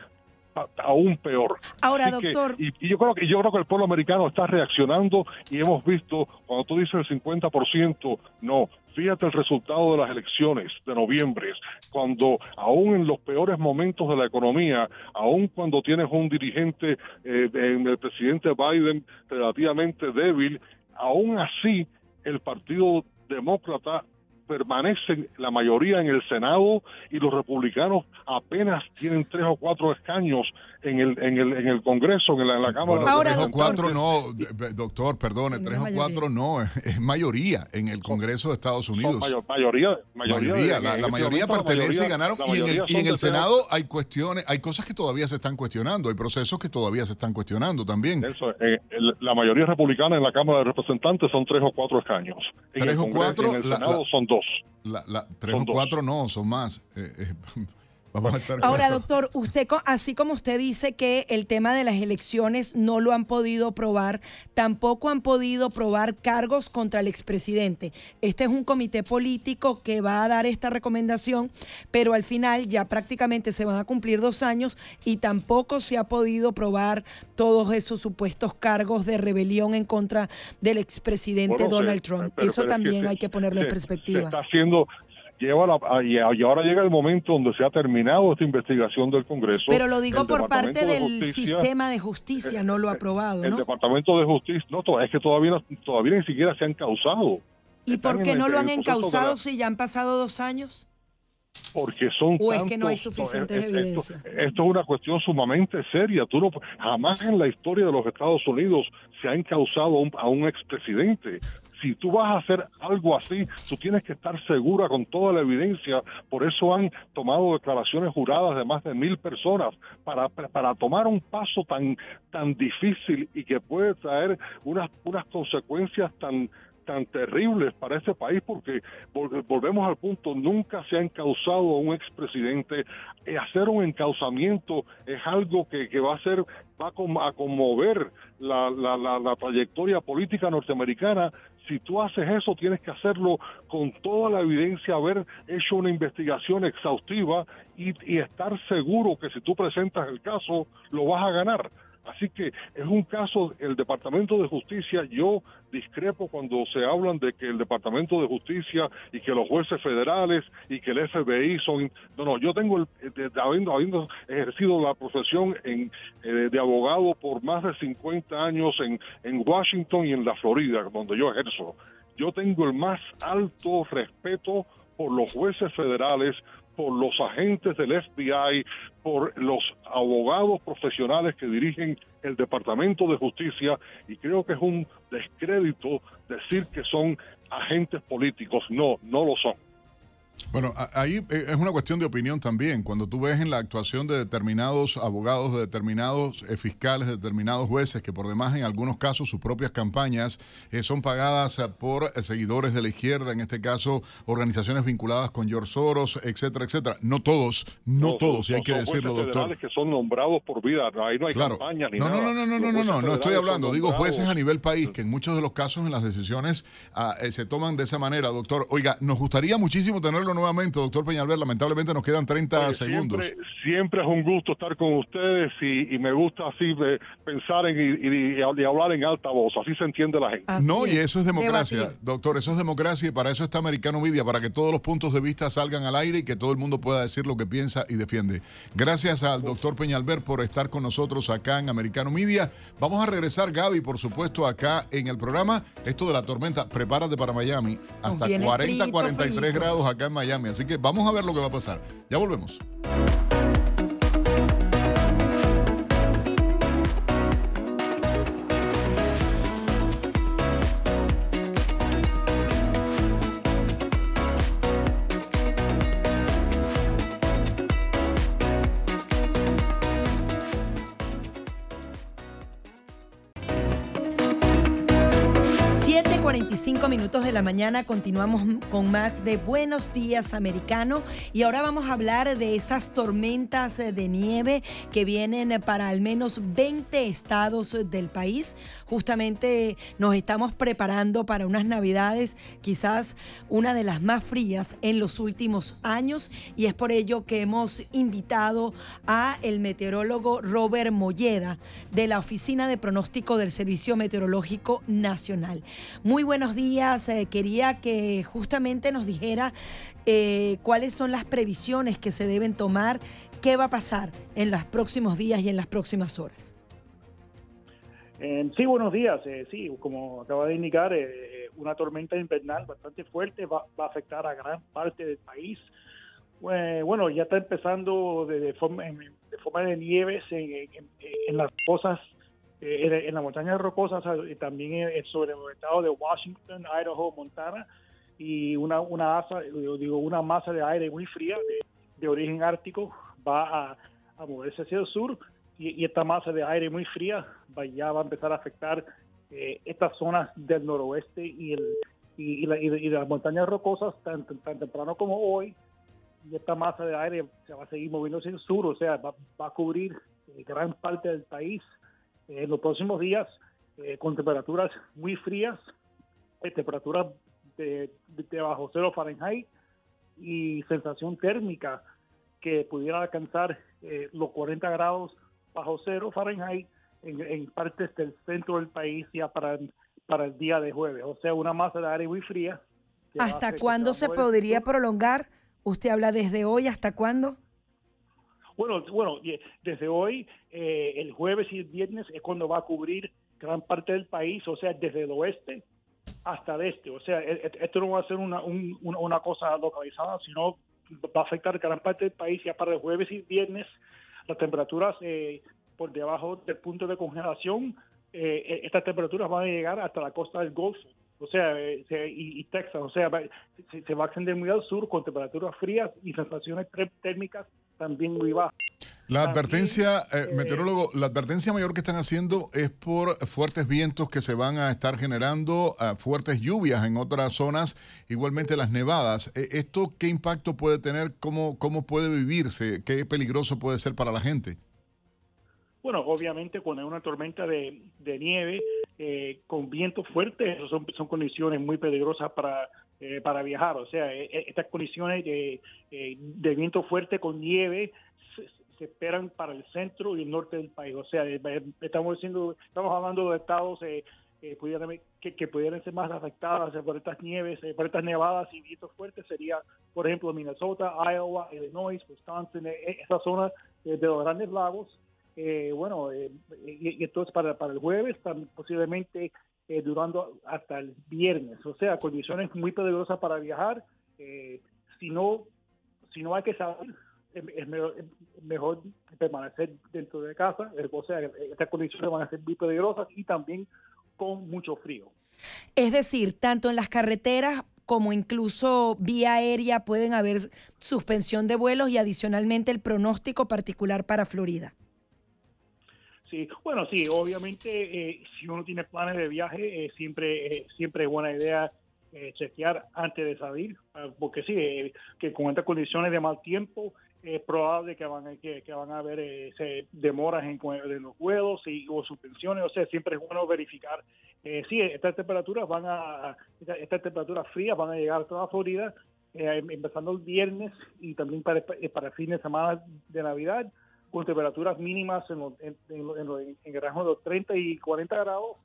aún peor. Ahora, doctor. y, yo creo que yo creo que el pueblo americano está reaccionando y hemos visto cuando tú dices el 50%, no. Fíjate el resultado de las elecciones de noviembre, cuando aún en los peores momentos de la economía, aún cuando tienes un dirigente, eh, el presidente Biden relativamente débil, aún así el Partido Demócrata permanecen la mayoría en el Senado y los republicanos apenas tienen tres o cuatro escaños en el, en el, en el Congreso, en la, en la Cámara. Ahora, tres o cuatro no, doctor, perdone, tres o cuatro no, es mayoría en el Congreso de Estados Unidos. mayoría, mayoría, la, este mayoría pertenece y ganaron. Y en el, y en el Senado hay cuestiones, hay cosas que todavía se están cuestionando, hay procesos que todavía se están cuestionando también. Eso, eh, la mayoría republicana en la Cámara de Representantes son tres o cuatro escaños. tres o cuatro. En el Senado son dos. La, tres o cuatro no, son más. Eh, eh, Ahora, doctor, usted, así como usted dice que el tema de las elecciones no lo han podido probar, tampoco han podido probar cargos contra el expresidente. Este es un comité político que va a dar esta recomendación, pero al final ya prácticamente se van a cumplir dos años y tampoco se ha podido probar todos esos supuestos cargos de rebelión en contra del expresidente Donald Trump. Eso también hay que ponerlo en perspectiva. está haciendo, y ahora llega el momento donde se ha terminado esta investigación del Congreso. Pero lo digo por parte del sistema de justicia, no lo ha aprobado, El Departamento de Justicia, no, es que todavía, todavía ni siquiera se han causado. ¿Y por qué no lo han encausado si ya han pasado dos años? porque son o es que no hay suficientes evidencias. Esto, es una cuestión sumamente seria. Tú no, jamás en la historia de los Estados Unidos se ha encausado a un expresidente si tú vas a hacer algo así, tú tienes que estar segura con toda la evidencia. Por eso han tomado declaraciones juradas de más de mil personas para, para tomar un paso tan, tan difícil y que puede traer unas, unas consecuencias tan tan terribles para ese país porque volvemos al punto, nunca se ha encausado a un expresidente. Eh, hacer un encausamiento es algo que, que va a ser, va a conmover la, la, la, trayectoria política norteamericana. Si tú haces eso, tienes que hacerlo con toda la evidencia, haber hecho una investigación exhaustiva y, y estar seguro que si tú presentas el caso, lo vas a ganar. Así que es un caso, el Departamento de Justicia, yo discrepo cuando se hablan de que el Departamento de Justicia y que los jueces federales y que el FBI son... No, no, yo tengo, el, habiendo, habiendo ejercido la profesión en, eh, de abogado por más de 50 años en, en Washington y en la Florida, donde yo ejerzo, yo tengo el más alto respeto por los jueces federales, por los agentes del FBI, por los abogados profesionales que dirigen el Departamento de Justicia y creo que es un descrédito decir que son agentes políticos. No, no lo son. Bueno, ahí eh, es una cuestión de opinión también. Cuando tú ves en la actuación de determinados abogados, de determinados eh, fiscales, de determinados jueces, que por demás en algunos casos sus propias campañas eh, son pagadas por seguidores de la izquierda, en este caso organizaciones vinculadas con George Soros, etcétera, etcétera. No todos, no, todos, y hay que decirlo, doctor. que son nombrados por vida, ahí no hay campaña ni no, nada. No, no, no, no, no, no, no, estoy hablando, digo jueces a nivel país, que en muchos de los casos en las decisiones ah, se toman de esa manera, doctor. Oiga, nos gustaría muchísimo tenerlo nuevamente, doctor Peñalver. Lamentablemente nos quedan 30 segundos. Siempre, es un gusto estar con ustedes y, me gusta así pensar en, y, hablar en alta voz. Así se entiende la gente. no, y eso es democracia, doctor. Eso es democracia y para eso está Americano Media, para que todos los puntos de vista salgan al aire y que todo el mundo pueda decir lo que piensa y defiende. Gracias al doctor Peñalver por estar con nosotros acá en Americano Media. Vamos a regresar, Gaby, por supuesto, acá en el programa. Esto de la tormenta, prepárate para Miami. Hasta 40, 43 grados acá en Miami. Así que vamos a ver lo que va a pasar. Ya volvemos. Minutos de la mañana continuamos con más de Buenos Días Americano y ahora vamos a hablar de esas tormentas de nieve que vienen para al menos 20 estados del país. Justamente nos estamos preparando para unas navidades, quizás una de las más frías en los últimos años y es por ello que hemos invitado a el meteorólogo Robert Molleda de la Oficina de Pronóstico del Servicio Meteorológico Nacional. Muy buenos días. Eh, quería que justamente nos dijera eh, cuáles son las previsiones que se deben tomar, qué va a pasar en los próximos días y en las próximas horas. sí, buenos días. Eh, sí, como acaba de indicar, una tormenta invernal bastante fuerte va, a afectar a gran parte del país. bueno, ya está empezando de, forma, de forma de nieves en, en las cosas eh, en, las montañas rocosas también sobre el estado de Washington, Idaho, Montana y una una digo una masa de aire muy fría de, origen ártico va a, moverse hacia el sur y, esta masa de aire muy fría va, ya va a empezar a afectar eh, estas zonas del noroeste y el y, las montañas rocosas, tan, tan, temprano como hoy, y esta masa de aire se va a seguir moviendo hacia el sur, o sea, va, a cubrir eh, gran parte del país en los próximos días con temperaturas muy frías, temperaturas de, de, bajo cero Fahrenheit y sensación térmica que pudiera alcanzar los 40 grados bajo cero Fahrenheit en, partes del centro del país ya para, para el día de jueves. O sea, una masa de aire muy fría. ¿Hasta cuándo se podría prolongar? ¿Usted habla desde hoy hasta cuándo? Bueno, bueno, desde hoy, eh, el jueves y el viernes es cuando va a cubrir gran parte del país, o sea, desde el oeste hasta el este. O sea, e, e, esto no va a ser una, una cosa localizada, sino va a afectar gran parte del país ya para el jueves y viernes. Las temperaturas eh, por debajo del punto de congelación, eh, eh, estas temperaturas van a llegar hasta la costa del Golfo, o sea, eh, y, Texas, o sea, se, va a extender muy al sur con temperaturas frías y sensaciones térmicas también muy bajas. La advertencia, meteorólogo, la advertencia mayor que están haciendo es por fuertes vientos que se van a estar generando, fuertes lluvias en otras zonas, igualmente las nevadas. ¿Esto qué impacto puede tener? ¿Cómo, cómo puede vivirse? ¿Qué peligroso puede ser para la gente? Bueno, obviamente cuando hay una tormenta de, nieve eh, con viento fuerte, son, son condiciones muy peligrosas para, eh, para viajar. O sea, eh, estas condiciones de, viento fuerte con nieve se, esperan para el centro y el norte del país. O sea, estamos diciendo, estamos hablando de estados que, pudieran ser más afectadas por estas nieves, por estas nevadas y vientos fuertes. Sería, por ejemplo, Minnesota, Iowa, Illinois, Wisconsin, esas zonas de los grandes lagos eh, bueno, eh, y, entonces para, para el jueves, posiblemente eh, durando hasta el viernes. O sea, condiciones muy peligrosas para viajar. si no si no hay que salir, es mejor, permanecer dentro de casa. O sea, estas condiciones van a ser muy peligrosas y también con mucho frío. Es decir, tanto en las carreteras como incluso vía aérea pueden haber suspensión de vuelos y adicionalmente el pronóstico particular para Florida. Sí, bueno, sí, obviamente eh, si uno tiene planes de viaje, eh, siempre, eh, siempre es buena idea chequear antes de salir, ah, porque sí, que con estas condiciones de mal tiempo es probable que van, que, van a haber demoras en, los vuelos y, o suspensiones, o sea, siempre es bueno verificar. sí, estas temperaturas van a, estas, temperaturas frías van a llegar a toda Florida, empezando el viernes y también para, para el fin de semana de Navidad con temperaturas mínimas en, en, en, el rango de los 30 y 40 grados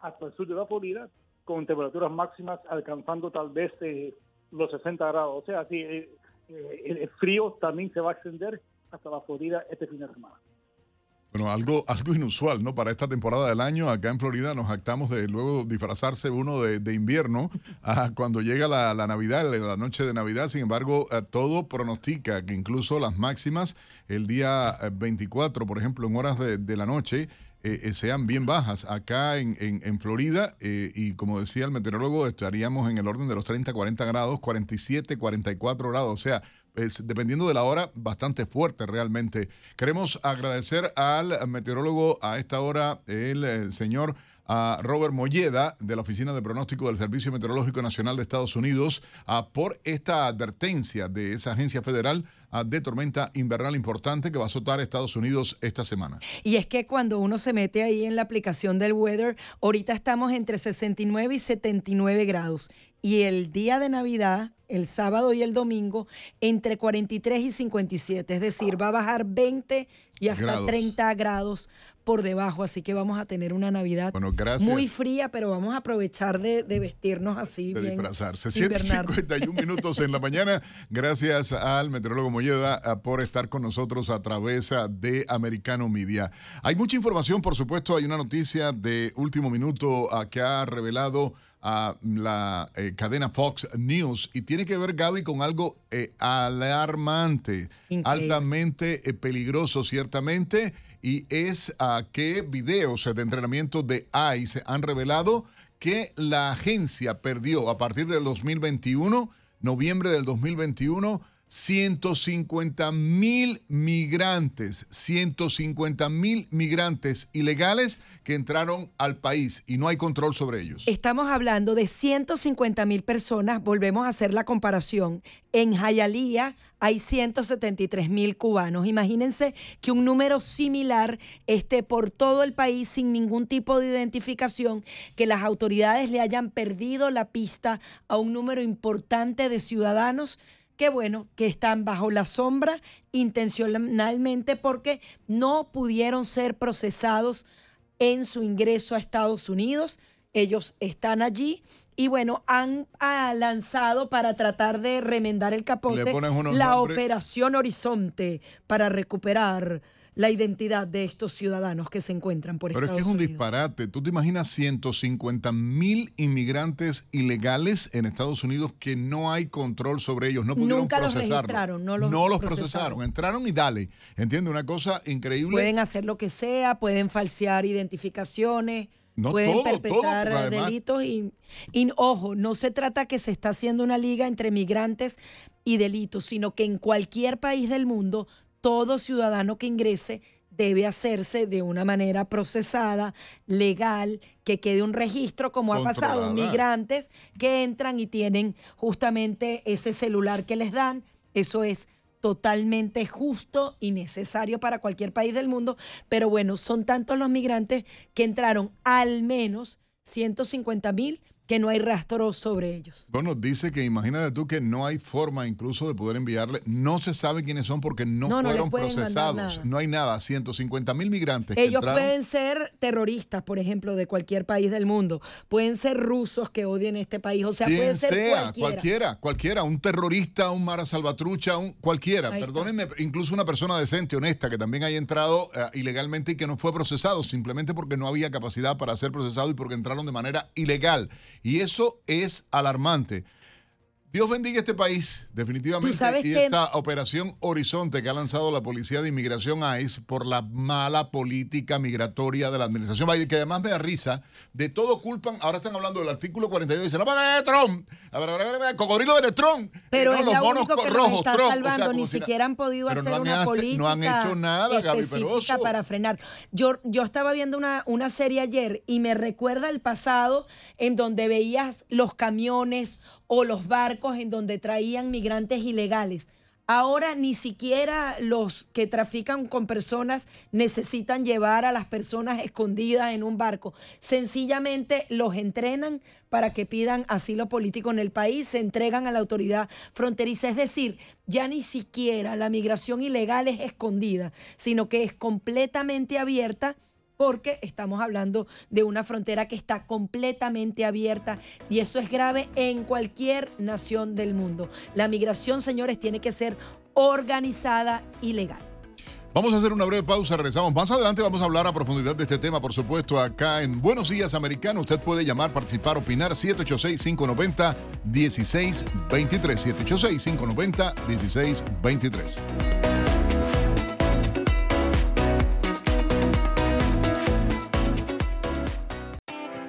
hasta el sur de la Florida, con temperaturas máximas alcanzando tal vez eh, los 60 grados. O sea, sí, eh, eh, el frío también se va a extender hasta la Florida este fin de semana. Bueno, algo, algo inusual, ¿no? Para esta temporada del año, acá en Florida nos actamos de luego disfrazarse uno de, invierno a cuando llega la, Navidad, la noche de Navidad. Sin embargo, eh, todo pronostica que incluso las máximas el día 24, eh, por ejemplo, en horas de, la noche, eh, sean bien bajas. Acá en, en, Florida, y como decía el meteorólogo, estaríamos en el orden de los 30, 40 grados, 47, 44 grados. O sea, dependiendo de la hora, bastante fuerte realmente. Queremos agradecer al meteorólogo a esta hora, el, señor a Robert Molleda de la Oficina de Pronóstico del Servicio Meteorológico Nacional de Estados Unidos por esta advertencia de esa agencia federal de tormenta invernal importante que va a azotar Estados Unidos esta semana. Y es que cuando uno se mete ahí en la aplicación del weather, ahorita estamos entre 69 y 79 grados y el día de Navidad, el sábado y el domingo, entre 43 y 57. Es decir, va a bajar 20 y hasta 30 grados por debajo. Así que vamos a tener una Navidad muy fría, pero vamos a aprovechar de, vestirnos así. De disfrazarse. 7.51 minutos en la mañana. Gracias al meteorólogo Molleda ah, por estar con nosotros a través ah, de Americano Media. Hay mucha información, por supuesto. Hay una noticia de último minuto ah, que ha revelado a la eh, cadena Fox News. Y tiene que ver, Gaby, con algo eh, alarmante, altamente eh, peligroso, ciertamente, y es a que videos de entrenamiento de ICE han revelado que la agencia perdió a partir del 2021, noviembre del 2021, 150 mil migrantes, 150 mil migrantes ilegales que entraron al país y no hay control sobre ellos. Estamos hablando de 150 mil personas, volvemos a hacer la comparación. En Jayalía hay 173 mil cubanos. Imagínense que un número similar esté por todo el país sin ningún tipo de identificación, que las autoridades le hayan perdido la pista a un número importante de ciudadanos Qué bueno, que están bajo la sombra intencionalmente porque no pudieron ser procesados en su ingreso a Estados Unidos. Ellos están allí y bueno, han lanzado para tratar de remendar el capote la operación Horizonte para recuperar la identidad de estos ciudadanos que se encuentran por Pero Estados Unidos. Pero es que es un disparate. ¿Tú te imaginas 150 mil inmigrantes ilegales en Estados Unidos que no hay control sobre ellos? No pudieron Nunca procesarlos. no los, no los procesaron. Entraron y dale. ¿Entiendes? Una cosa increíble. Pueden hacer lo que sea, pueden falsear identificaciones. pueden perpetrar delitos y, y, ojo, no se trata que se está haciendo una liga entre migrantes y delitos, sino que en cualquier país del mundo todo ciudadano que ingrese debe hacerse de una manera procesada, legal, que quede un registro, como ha pasado, migrantes que entran y tienen justamente ese celular que les dan. Eso es totalmente justo y necesario para cualquier país del mundo, pero bueno, son tantos los migrantes que entraron al menos 150 mil que no hay rastro sobre ellos. Bueno, dice que imagínate tú que no hay forma incluso de poder enviarle, no se sabe quiénes son porque no, fueron procesados, no hay nada, 150 mil migrantes. Ellos pueden ser terroristas, por ejemplo, de cualquier país del mundo, pueden ser rusos que odien este país, o sea, puede ser sea, cualquiera. cualquiera. un terrorista, un mara salvatrucha, un, cualquiera, perdónenme, incluso una persona decente, honesta, que también haya entrado eh, ilegalmente y que no fue procesado, simplemente porque no había capacidad para ser procesado y porque entraron de manera ilegal. Y eso es alarmante. Dios bendiga este país, definitivamente. y esta operación Horizonte que ha lanzado la Policía de Inmigración ICE por la mala política migratoria de la administración Biden, que además me da risa, de todo culpan, ahora están hablando del artículo 42, dicen, no, de Trump, a ver, a ver, cocodrilo de Trump. Pero es los monos que rojos, está salvando, ni siquiera han podido hacer una política No han hecho nada, Gaby Peroso. para frenar. Yo, yo estaba viendo una, una serie ayer y me recuerda el pasado en donde veías los camiones o los barcos en donde traían migrantes ilegales. Ahora ni siquiera los que trafican con personas necesitan llevar a las personas escondidas en un barco. Sencillamente los entrenan para que pidan asilo político en el país, se entregan a la autoridad fronteriza. Es decir, ya ni siquiera la migración ilegal es escondida, sino que es completamente abierta porque estamos hablando de una frontera que está completamente abierta y eso es grave en cualquier nación del mundo. La migración, señores, tiene que ser organizada y legal. Vamos a hacer una breve pausa, regresamos. Más adelante vamos a hablar a profundidad de este tema, por supuesto, acá en Buenos Días Americano. Usted puede llamar, participar, opinar 786-590-1623. 786-590-1623.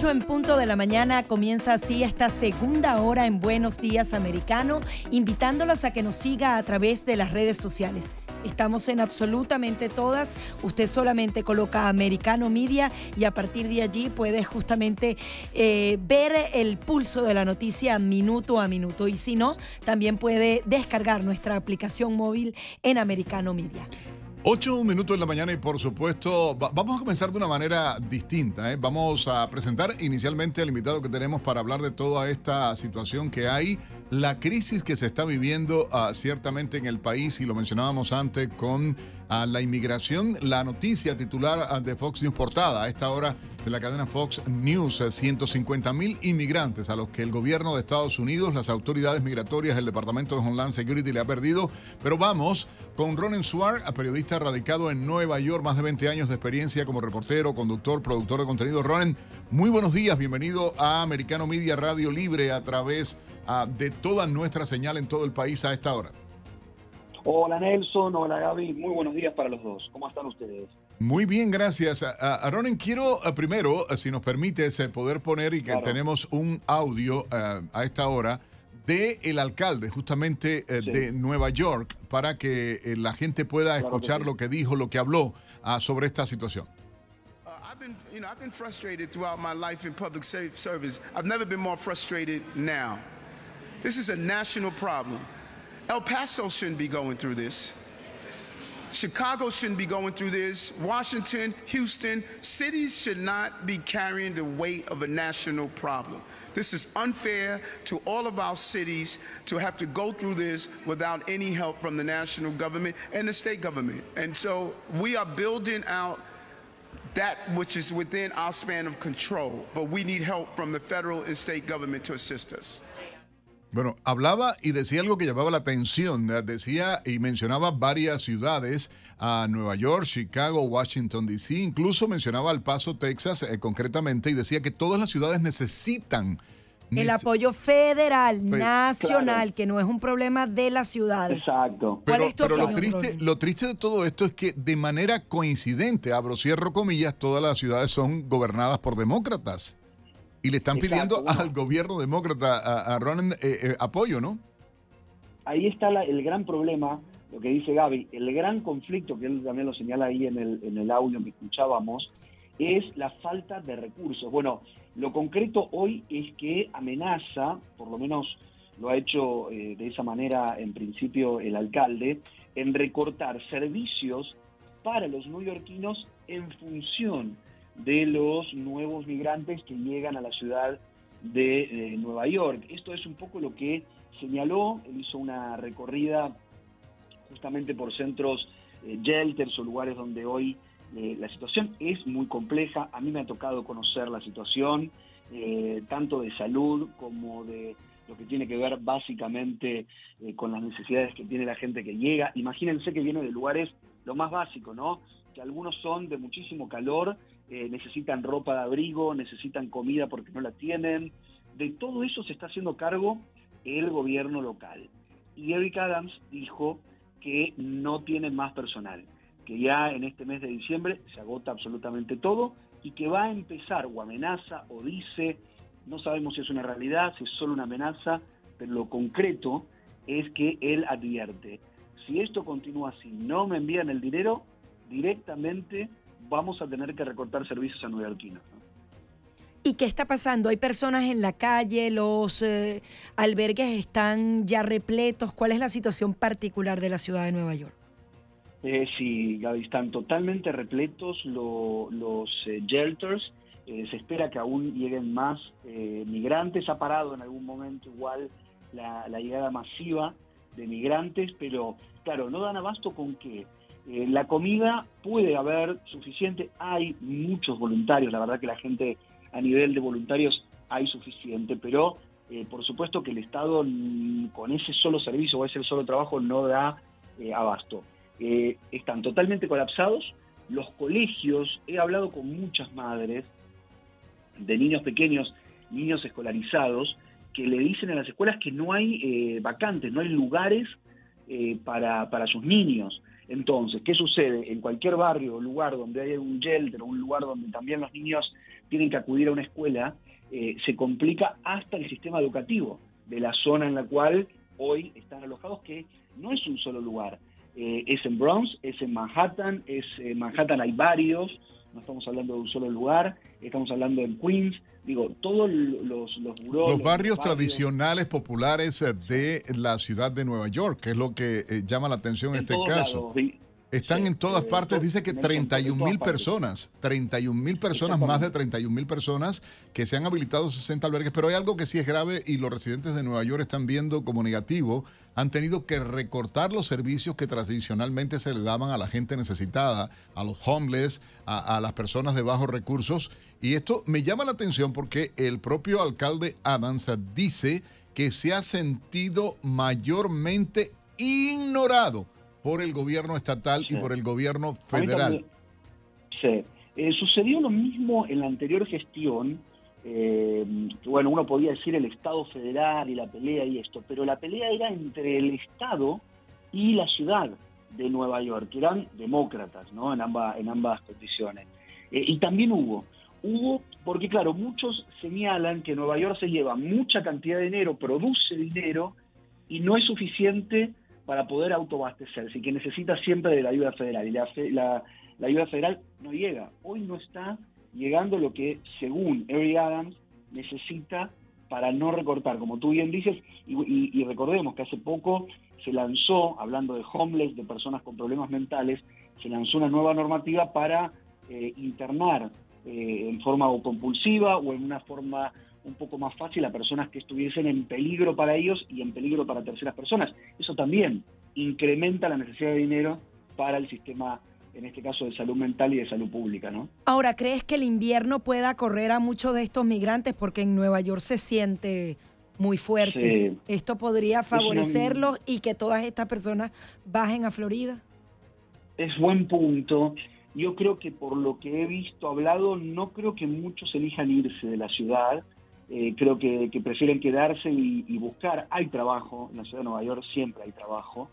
8 en punto de la mañana comienza así esta segunda hora en Buenos Días Americano, invitándolas a que nos siga a través de las redes sociales. Estamos en absolutamente todas. Usted solamente coloca Americano Media y a partir de allí puede justamente eh, ver el pulso de la noticia minuto a minuto. Y si no, también puede descargar nuestra aplicación móvil en Americano Media. Ocho minutos en la mañana y por supuesto vamos a comenzar de una manera distinta. ¿eh? Vamos a presentar inicialmente al invitado que tenemos para hablar de toda esta situación que hay la crisis que se está viviendo uh, ciertamente en el país, y lo mencionábamos antes con uh, la inmigración, la noticia titular uh, de Fox News portada a esta hora de la cadena Fox News, 150 mil inmigrantes a los que el gobierno de Estados Unidos, las autoridades migratorias, el Departamento de Homeland Security le ha perdido. Pero vamos con Ronen Suar, periodista radicado en Nueva York, más de 20 años de experiencia como reportero, conductor, productor de contenido. Ronen, muy buenos días, bienvenido a Americano Media Radio Libre a través ah, de toda nuestra señal en todo el país a esta hora. Hola Nelson, hola Gaby, muy buenos días para los dos. ¿Cómo están ustedes? Muy bien, gracias. A, Ronen, quiero primero, si nos permites, poder poner y que tenemos un audio a esta hora de el alcalde justamente de Nueva York para que la gente pueda escuchar lo que dijo, lo que habló sobre esta situación. been, you know, I've been frustrated throughout my life in public service. I've never been more frustrated now. This is a national problem. El Paso shouldn't be going through this. Chicago shouldn't be going through this. Washington, Houston, cities should not be carrying the weight of a national problem. This is unfair to all of our cities to have to go through this without any help from the national government and the state government. And so we are building out that which is within our span of control, but we need help from the federal and state government to assist us. Bueno, hablaba y decía algo que llamaba la atención. Decía y mencionaba varias ciudades, a Nueva York, Chicago, Washington, D.C., incluso mencionaba El Paso, Texas, eh, concretamente, y decía que todas las ciudades necesitan el apoyo federal, nacional, que no es un problema de las ciudades. Exacto. Pero, lo, triste, lo triste de todo esto es que de manera coincidente, abro cierro comillas, todas las ciudades son gobernadas por demócratas. Y le están pidiendo al gobierno demócrata, a, a Ronan, eh, eh, apoyo, ¿no? Ahí está el gran problema, lo que dice Gaby, el gran conflicto, que él también lo señala ahí en el, en el audio que escuchábamos, es la falta de recursos. Bueno, lo concreto hoy es que amenaza, por lo menos lo ha hecho eh, de esa manera en principio el alcalde, en recortar servicios para los neoyorquinos en función de los nuevos migrantes que llegan a la ciudad de Nueva York. Esto es un poco lo que señaló, él hizo una recorrida justamente por centros eh, shelters o lugares donde hoy eh, la situación es muy compleja, a mí me ha tocado conocer la situación, eh, tanto de salud como de lo que tiene que ver básicamente eh, con las necesidades que tiene la gente que llega. Imagínense que viene de lugares lo más básico, ¿no? Que algunos son de muchísimo calor, necesitan ropa de abrigo, necesitan comida porque no la tienen. De todo eso se está haciendo cargo el gobierno local. Y Eric Adams dijo que no tiene más personal que ya en este mes de diciembre se agota absolutamente todo y que va a empezar o amenaza o dice, no sabemos si es una realidad, si es solo una amenaza, pero lo concreto es que él advierte, si esto continúa así, no me envían el dinero, directamente vamos a tener que recortar servicios a Nueva York. ¿Y qué está pasando? ¿Hay personas en la calle? ¿Los eh, albergues están ya repletos? ¿Cuál es la situación particular de la ciudad de Nueva York? Eh, sí, Gaby, están totalmente repletos los eh, shelters. Eh, se espera que aún lleguen más eh, migrantes. Ha parado en algún momento igual la, llegada masiva de migrantes, pero claro, no dan abasto con que la comida puede haber suficiente. Hay muchos voluntarios, la verdad que la gente a nivel de voluntarios hay suficiente, pero por supuesto que el Estado con ese solo servicio o ese solo trabajo no da abasto. Eh, están totalmente colapsados. Los colegios, he hablado con muchas madres de niños pequeños, niños escolarizados, que le dicen en las escuelas que no hay eh, vacantes, no hay lugares eh, para, para, sus niños. Entonces, ¿qué sucede? En cualquier barrio o lugar donde hay un shelter un lugar donde también los niños tienen que acudir a una escuela, se complica hasta el sistema educativo de la zona en la cual hoy están alojados, que no es un solo lugar. Eh, es en Bronx, es en Manhattan, es en Manhattan hay varios, no estamos hablando de un solo lugar, estamos hablando en Queens, digo, todos los los, los, barrios, tradicionales populares eh, de la ciudad de Nueva York, que es lo que eh, llama la atención en, este caso. Están en todas partes, dice que 31 mil personas, 31 mil personas, más de 31 mil personas que se han habilitado 60 albergues, pero hay algo que sí es grave y los residentes de Nueva York están viendo como negativo, han tenido que recortar los servicios que tradicionalmente se le daban a la gente necesitada, a los homeless, a, a las personas de bajos recursos, y esto me llama la atención porque el propio alcalde Adams dice que se ha sentido mayormente ignorado por el gobierno estatal y por el gobierno federal. Sí. Eh, sucedió lo mismo en la anterior gestión eh, bueno, uno podía decir el Estado federal y la pelea y esto, pero la pelea era entre el Estado y la ciudad de Nueva York, que eran demócratas, ¿no? En ambas, en ambas condiciones. Eh, y también hubo, hubo, porque claro, muchos señalan que Nueva York se lleva mucha cantidad de dinero, produce dinero y no es suficiente para poder autoabastecerse y que necesita siempre de la ayuda federal. Y la, ayuda federal no llega. Hoy no está llegando lo que, según Eric Adams, necesita para no recortar, como tú bien dices, y, recordemos que hace poco se lanzó, hablando de homeless, de personas con problemas mentales, se lanzó una nueva normativa para eh, internar eh, en forma compulsiva o en una forma un poco más fácil a personas que estuviesen en peligro para ellos y en peligro para terceras personas. Eso también incrementa la necesidad de dinero para el sistema en este caso de salud mental y de salud pública, ¿no? Ahora, ¿crees que el invierno pueda correr a muchos de estos migrantes? Porque en Nueva York se siente muy fuerte. ¿Esto podría favorecerlos y que todas estas personas bajen a Florida? Es buen punto. Yo creo que por lo que he visto, hablado, no creo que muchos elijan irse de la ciudad. Eh, creo que, prefieren quedarse y, buscar. Hay trabajo, en la ciudad de Nueva York siempre hay trabajo.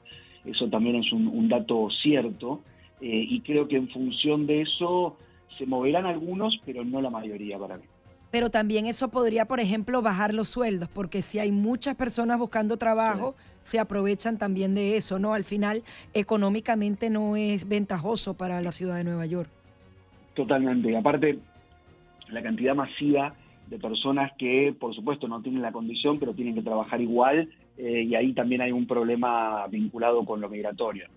Eso también es un dato cierto. Eh, y creo que en función de eso se moverán algunos, pero no la mayoría para mí. Pero también eso podría, por ejemplo, bajar los sueldos, porque si hay muchas personas buscando trabajo, se aprovechan también de eso, ¿no? Al final, económicamente no es ventajoso para la ciudad de Nueva York. Totalmente. Aparte, la cantidad masiva de personas que, por supuesto, no tienen la condición, pero tienen que trabajar igual, eh, y ahí también hay un problema vinculado con lo migratorio.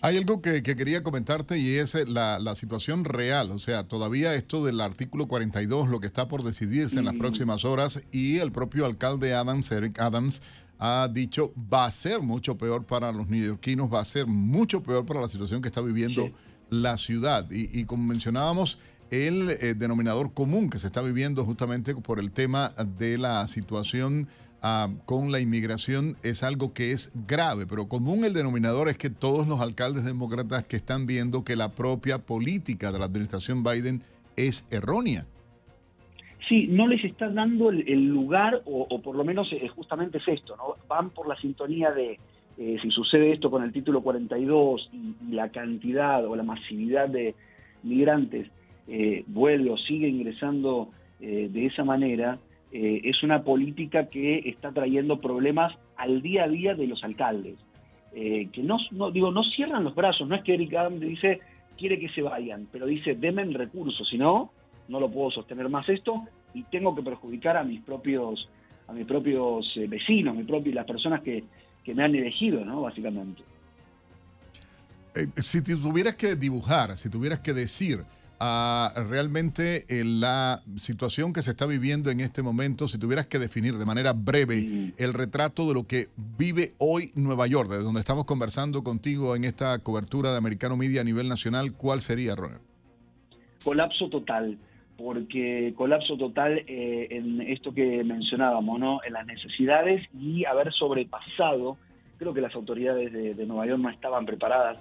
Hay algo que, quería comentarte y es eh, la, situación real. O sea, todavía esto del artículo 42, lo que está por decidirse en las próximas horas, y el propio alcalde Adams, Eric Adams, ha dicho va a ser mucho peor para los neoyorquinos, va a ser mucho peor para la situación que está viviendo la ciudad. Y, como mencionábamos, el eh, denominador común que se está viviendo justamente por el tema de la situación Ah, con la inmigración es algo que es grave, pero común el denominador es que todos los alcaldes demócratas que están viendo que la propia política de la administración Biden es errónea. Sí, no les está dando el, lugar, o, por lo menos eh, justamente es esto, ¿no? Van por la sintonía de eh, si sucede esto con el título 42 y, la cantidad o la masividad de migrantes eh, vuelve o sigue ingresando de esa manera, eh, es una política que está trayendo problemas al día a día de los alcaldes, eh, que no, digo, no cierran los brazos, no es que Eric Adams dice quiere que se vayan, pero dice denme el recurso, si no, no lo puedo sostener más esto y tengo que perjudicar a mis propios a mis propios eh, vecinos, mis las personas que, que me han elegido, ¿no? Básicamente. si tuvieras que dibujar, si tuvieras que decir a realmente la situación que se está viviendo en este momento, si tuvieras que definir de manera breve el retrato de lo que vive hoy Nueva York, de donde estamos conversando contigo en esta cobertura de Americano Media a nivel nacional, ¿cuál sería, Ronald? Colapso total, porque colapso total eh, en esto que mencionábamos, ¿no? En las necesidades y haber sobrepasado, creo que las autoridades de, Nueva York no estaban preparadas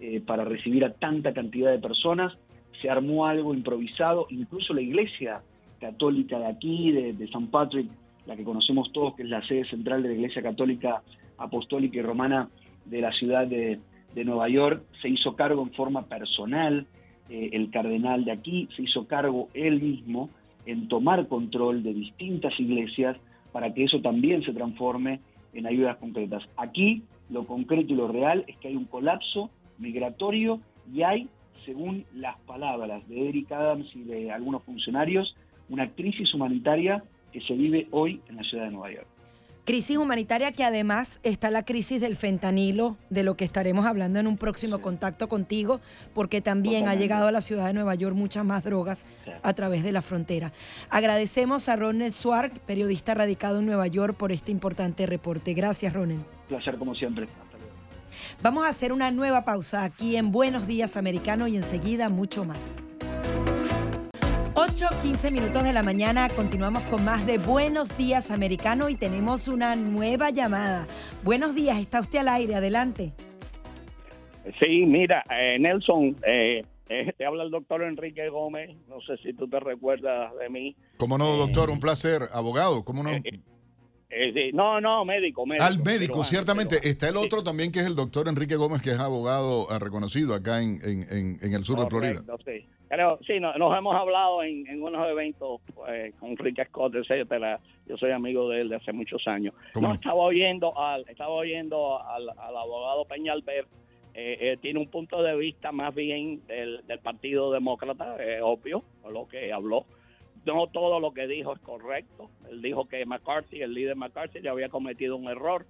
eh, para recibir a tanta cantidad de personas se armó algo improvisado, incluso la iglesia católica de aquí, de, San Patrick, la que conocemos todos, que es la sede central de la iglesia católica apostólica y romana de la ciudad de, Nueva York, se hizo cargo en forma personal, eh, el cardenal de aquí se hizo cargo él mismo en tomar control de distintas iglesias para que eso también se transforme en ayudas concretas. Aquí lo concreto y lo real es que hay un colapso migratorio y hay según las palabras de Eric Adams y de algunos funcionarios, una crisis humanitaria que se vive hoy en la ciudad de Nueva York. Crisis humanitaria que además está la crisis del fentanilo, de lo que estaremos hablando en un próximo contacto contigo, porque también ha llegado a la ciudad de Nueva York muchas más drogas a través de la frontera. Agradecemos a Ronald Swark, periodista radicado en Nueva York, por este importante reporte. Gracias, Ronald. Placer como siempre. Vamos a hacer una nueva pausa aquí en Buenos Días Americano y enseguida mucho más. 8, 15 minutos de la mañana, continuamos con más de Buenos Días Americano y tenemos una nueva llamada. Buenos días, está usted al aire, adelante. Sí, mira, eh, Nelson, eh, Eh, te habla el doctor Enrique Gómez, no sé si tú te recuerdas de mí. ¿Cómo no, doctor? Un placer. Abogado, ¿cómo no? Eh, no, no, médico, médico. Al médico, ciertamente. Está el otro también que es el doctor Enrique Gómez, que es abogado reconocido acá en, en, en, el sur de Florida. Sí, sí nos hemos hablado en, en unos eventos pues, con Enrique Scott, etcétera. Yo soy amigo de él de hace muchos años. No, estaba oyendo al, estaba oyendo al, al abogado Peñalver eh, eh, tiene un punto de vista más bien del, Partido Demócrata, es obvio, lo que habló. No todo lo que dijo es correcto. Él dijo que McCarthy, el líder McCarthy, ya había cometido un error,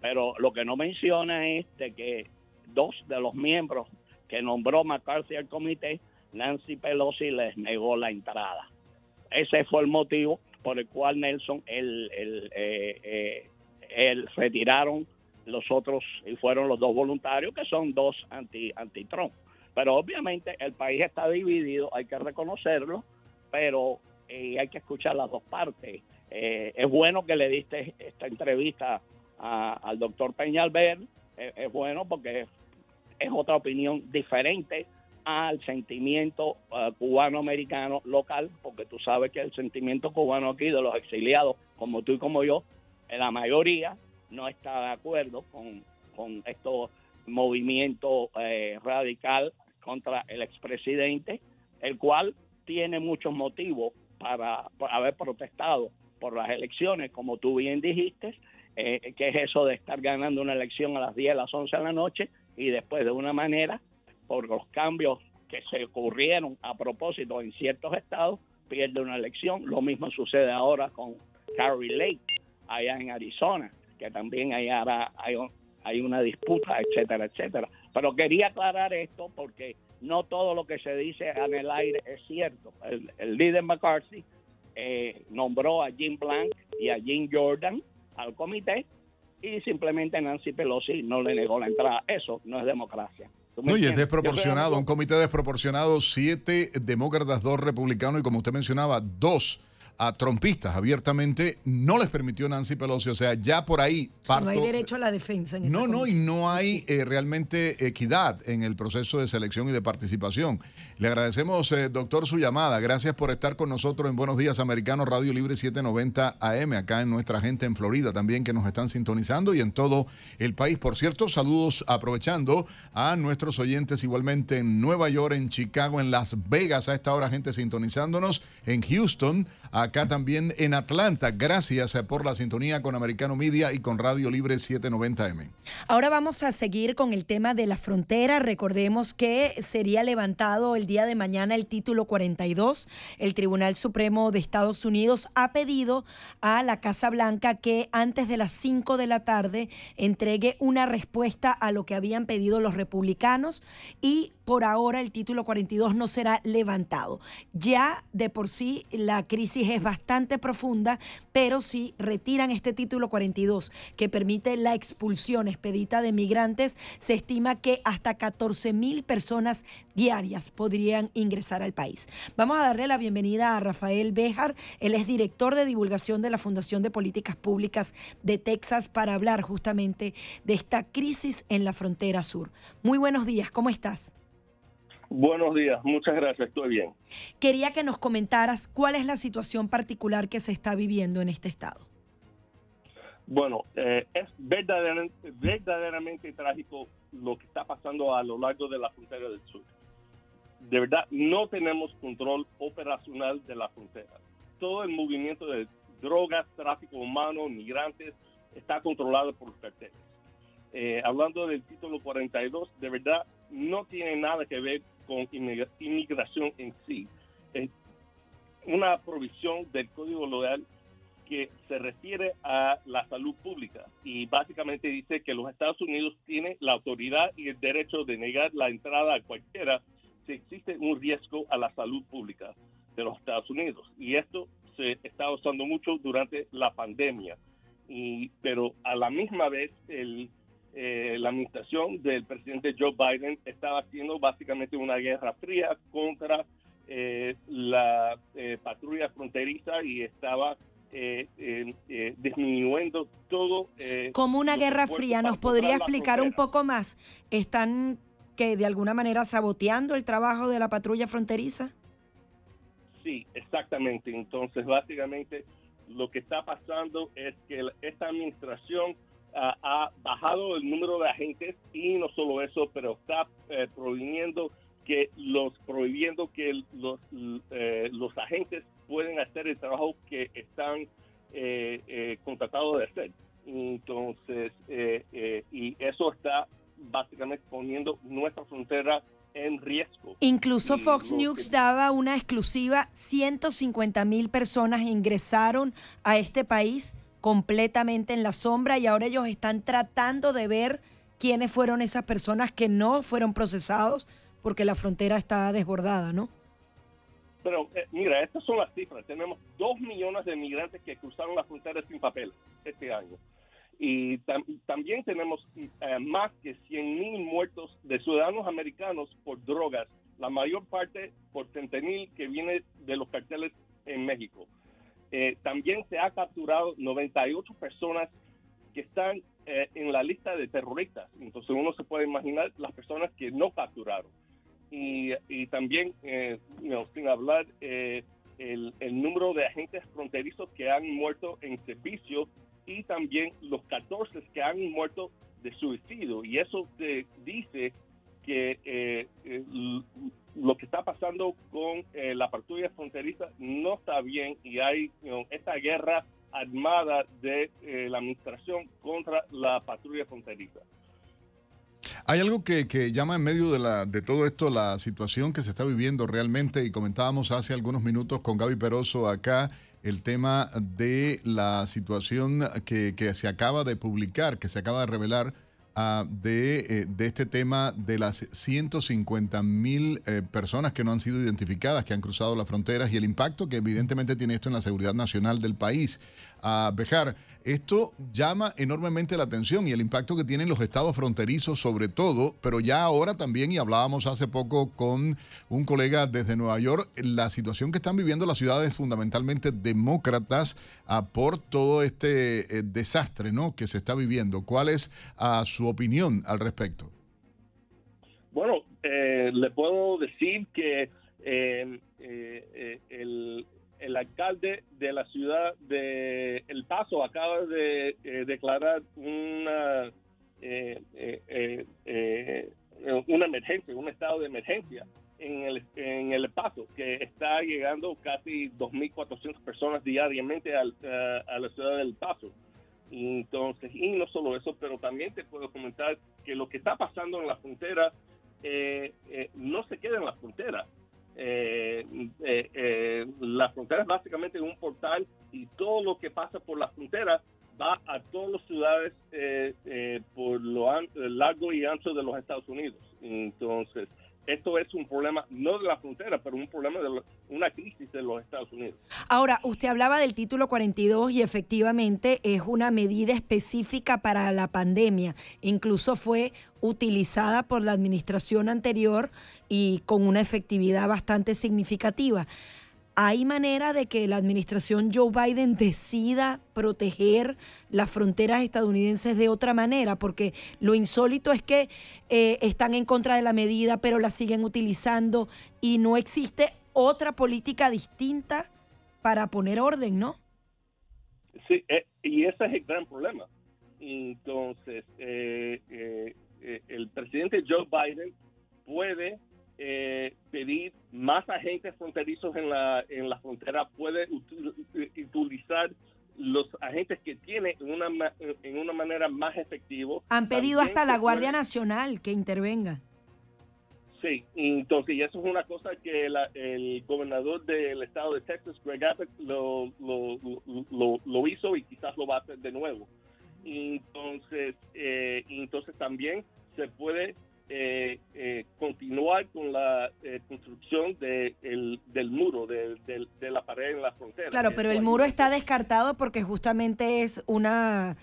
pero lo que no menciona es que dos de los miembros que nombró McCarthy al comité, Nancy Pelosi les negó la entrada. Ese fue el motivo por el cual Nelson, él, él, eh, él retiraron los otros y fueron los dos voluntarios que son dos anti anti Trump. Pero obviamente el país está dividido, hay que reconocerlo, pero eh, hay que escuchar las dos partes. Eh, es bueno que le diste esta entrevista al doctor Peñalver, eh, es bueno porque es, otra opinión diferente al sentimiento cubano-americano local, porque tú sabes que el sentimiento cubano aquí de los exiliados, como tú y como yo, la mayoría no está de acuerdo con, con estos movimiento eh, radical contra el expresidente, el cual tiene muchos motivos para, haber protestado por las elecciones, como tú bien dijiste, eh, que es eso de estar ganando una elección a las 10, a las 11 de la noche y después de una manera, por los cambios que se ocurrieron a propósito en ciertos estados, pierde una elección. Lo mismo sucede ahora con Carrie Lake, allá en Arizona que también hay, hay, hay una disputa, etcétera, etcétera. Pero quería aclarar esto porque no todo lo que se dice en el aire es cierto. El, líder McCarthy eh, nombró a Jim Blank y a Jim Jordan al comité y simplemente Nancy Pelosi no le negó la entrada. Eso no es democracia. No, y es desproporcionado, un comité desproporcionado, siete demócratas, dos republicanos y como usted mencionaba, dos a trompistas abiertamente, no les permitió Nancy Pelosi. O sea, ya por ahí. no hay derecho a la defensa. En no, no, y no hay eh, realmente equidad en el proceso de selección y de participación. Le agradecemos, eh, doctor, su llamada. Gracias por estar con nosotros en Buenos Días Americanos Radio Libre 790 AM, acá en nuestra gente en Florida también que nos están sintonizando y en todo el país. Por cierto, saludos aprovechando a nuestros oyentes igualmente en Nueva York, en Chicago, en Las Vegas, a esta hora gente sintonizándonos, en Houston, acá también en Atlanta. Gracias eh, por la sintonía con Americano Media y con Radio Libre 790M. Ahora vamos a seguir con el tema de la frontera. Recordemos que sería levantado el día de mañana el título 42. El Tribunal Supremo de Estados Unidos ha pedido a la Casa Blanca que antes de las 5 de la tarde entregue una respuesta a lo que habían pedido los republicanos y por ahora el título 42 no será levantado. Ya de por sí la crisis es bastante profunda, pero si retiran este título 42 que permite la expulsión expedita de migrantes, se estima que hasta 14 mil personas diarias podrían ingresar al país. Vamos a darle la bienvenida a Rafael Béjar, él es director de divulgación de la Fundación de Políticas Públicas de Texas para hablar justamente de esta crisis en la frontera sur. Muy buenos días, ¿cómo estás? Buenos días, muchas gracias, estoy bien. Quería que nos comentaras cuál es la situación particular que se está viviendo en este estado. Bueno, eh, es verdaderamente, verdaderamente trágico lo que está pasando a lo largo de la frontera del sur. De verdad, no tenemos control operacional de la frontera. Todo el movimiento de drogas, tráfico humano, migrantes, está controlado por los carteles. Eh, hablando del título 42, de verdad no tiene nada que ver con inmigración en sí. Es una provisión del Código Legal que se refiere a la salud pública y básicamente dice que los Estados Unidos tienen la autoridad y el derecho de negar la entrada a cualquiera si existe un riesgo a la salud pública de los Estados Unidos. Y esto se está usando mucho durante la pandemia. Y, pero a la misma vez el eh, la administración del presidente Joe Biden estaba haciendo básicamente una guerra fría contra eh, la eh, patrulla fronteriza y estaba disminuyendo todo. Como una guerra fría, ¿nos podría explicar un poco más? ¿Están que de alguna manera saboteando el trabajo de la patrulla fronteriza? Sí, exactamente. Entonces, básicamente, lo que está pasando es que esta administración ah, ha bajado el número de agentes y no solo eso, pero está eh, prohibiendo que los prohibiendo que los eh, los agentes pueden hacer el trabajo que están eh, eh, contratados de hacer. Entonces, y eso está básicamente poniendo nuestra frontera en riesgo. Incluso Fox News daba una exclusiva, 150 mil personas ingresaron a este país completamente en la sombra y ahora ellos están tratando de ver quiénes fueron esas personas que no fueron procesados porque la frontera está desbordada, ¿no? Pero eh, mira, estas son las cifras. Tenemos dos millones de migrantes que cruzaron la frontera sin papel este año. Y también tenemos eh, más que 100 mil muertos de ciudadanos americanos por drogas, la mayor parte por fentanil que viene de los carteles en México. Eh, también se ha capturado 98 personas que están en la lista de terroristas. Entonces uno se puede imaginar las personas que no capturaron y, también, eh, sin hablar, eh, el, número de agentes fronterizos que han muerto en servicio y también los 14 que han muerto de suicidio. Y eso te dice que eh, lo que está pasando con la patrulla fronteriza no está bien y hay esta guerra armada de la administración contra la patrulla fronteriza. Hay algo que, llama en medio de, la, de todo esto la situación que se está viviendo realmente y comentábamos hace algunos minutos con Gaby Peroso acá el tema de la situación que, que se acaba de publicar, que se acaba de revelar eh, de, este tema de las 150 mil eh, personas que no han sido identificadas, que han cruzado las fronteras y el impacto que evidentemente tiene esto en la seguridad nacional del país. A Bejar, esto llama enormemente la atención y el impacto que tienen los estados fronterizos sobre todo, pero ya ahora también, y hablábamos hace poco con un colega desde Nueva York, la situación que están viviendo las ciudades fundamentalmente demócratas por todo este eh, desastre ¿no? que se está viviendo. ¿Cuál es su opinión al respecto? Bueno, eh, le puedo decir que eh, eh, el, el, alcalde de la ciudad de El Paso acaba de declarar una, una emergencia, un estado de emergencia en el, en el Paso, que está llegando casi 2.400 personas diariamente al, a la ciudad del Paso. Entonces, y no solo eso, pero también te puedo comentar que lo que está pasando en la frontera eh, eh, no se queda en la frontera. Eh, la frontera es básicamente un portal y todo lo que pasa por la frontera va a todas las ciudades por lo largo y ancho de los Estados Unidos. Entonces, esto es un problema no de la frontera, pero un problema de una crisis de los Estados Unidos. Ahora, usted hablaba del título 42 y efectivamente es una medida específica para la pandemia. Incluso fue utilizada por la administración anterior y con una efectividad bastante significativa. ¿Hay manera de que la administración Joe Biden decida proteger las fronteras estadounidenses de otra manera? Porque lo insólito es que eh, están en contra de la medida, pero la siguen utilizando y no existe otra política distinta para poner orden, ¿no? Sí, eh, y ese es el gran problema. Entonces, eh, el presidente Joe Biden puede eh, pedir más agentes fronterizos en la, en la frontera, puede utilizar los agentes que tiene en una, en una manera más efectiva. Han pedido hasta la Guardia Nacional que intervenga. Sí, entonces, y eso es una cosa que el gobernador del estado de Texas, Greg Abbott, lo, lo, lo, hizo y quizás lo va a hacer de nuevo. Entonces, eh, entonces también se puede eh, eh, continuar con la eh, construcción de del muro, de, la pared en la frontera. Claro, pero el muro está descartado porque justamente es una...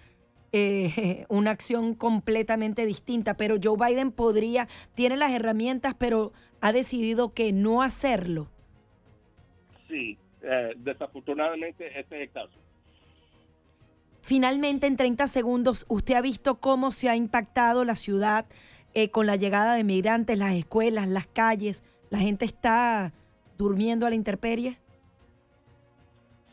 una acción completamente distinta, pero Joe Biden podría, tiene las herramientas, pero ha decidido que no hacerlo. Sí, desafortunadamente ese es el caso. Finalmente, en 30 segundos, ¿usted ha visto cómo se ha impactado la ciudad eh, con la llegada de migrantes, las escuelas, las calles, la gente está durmiendo a la intemperie?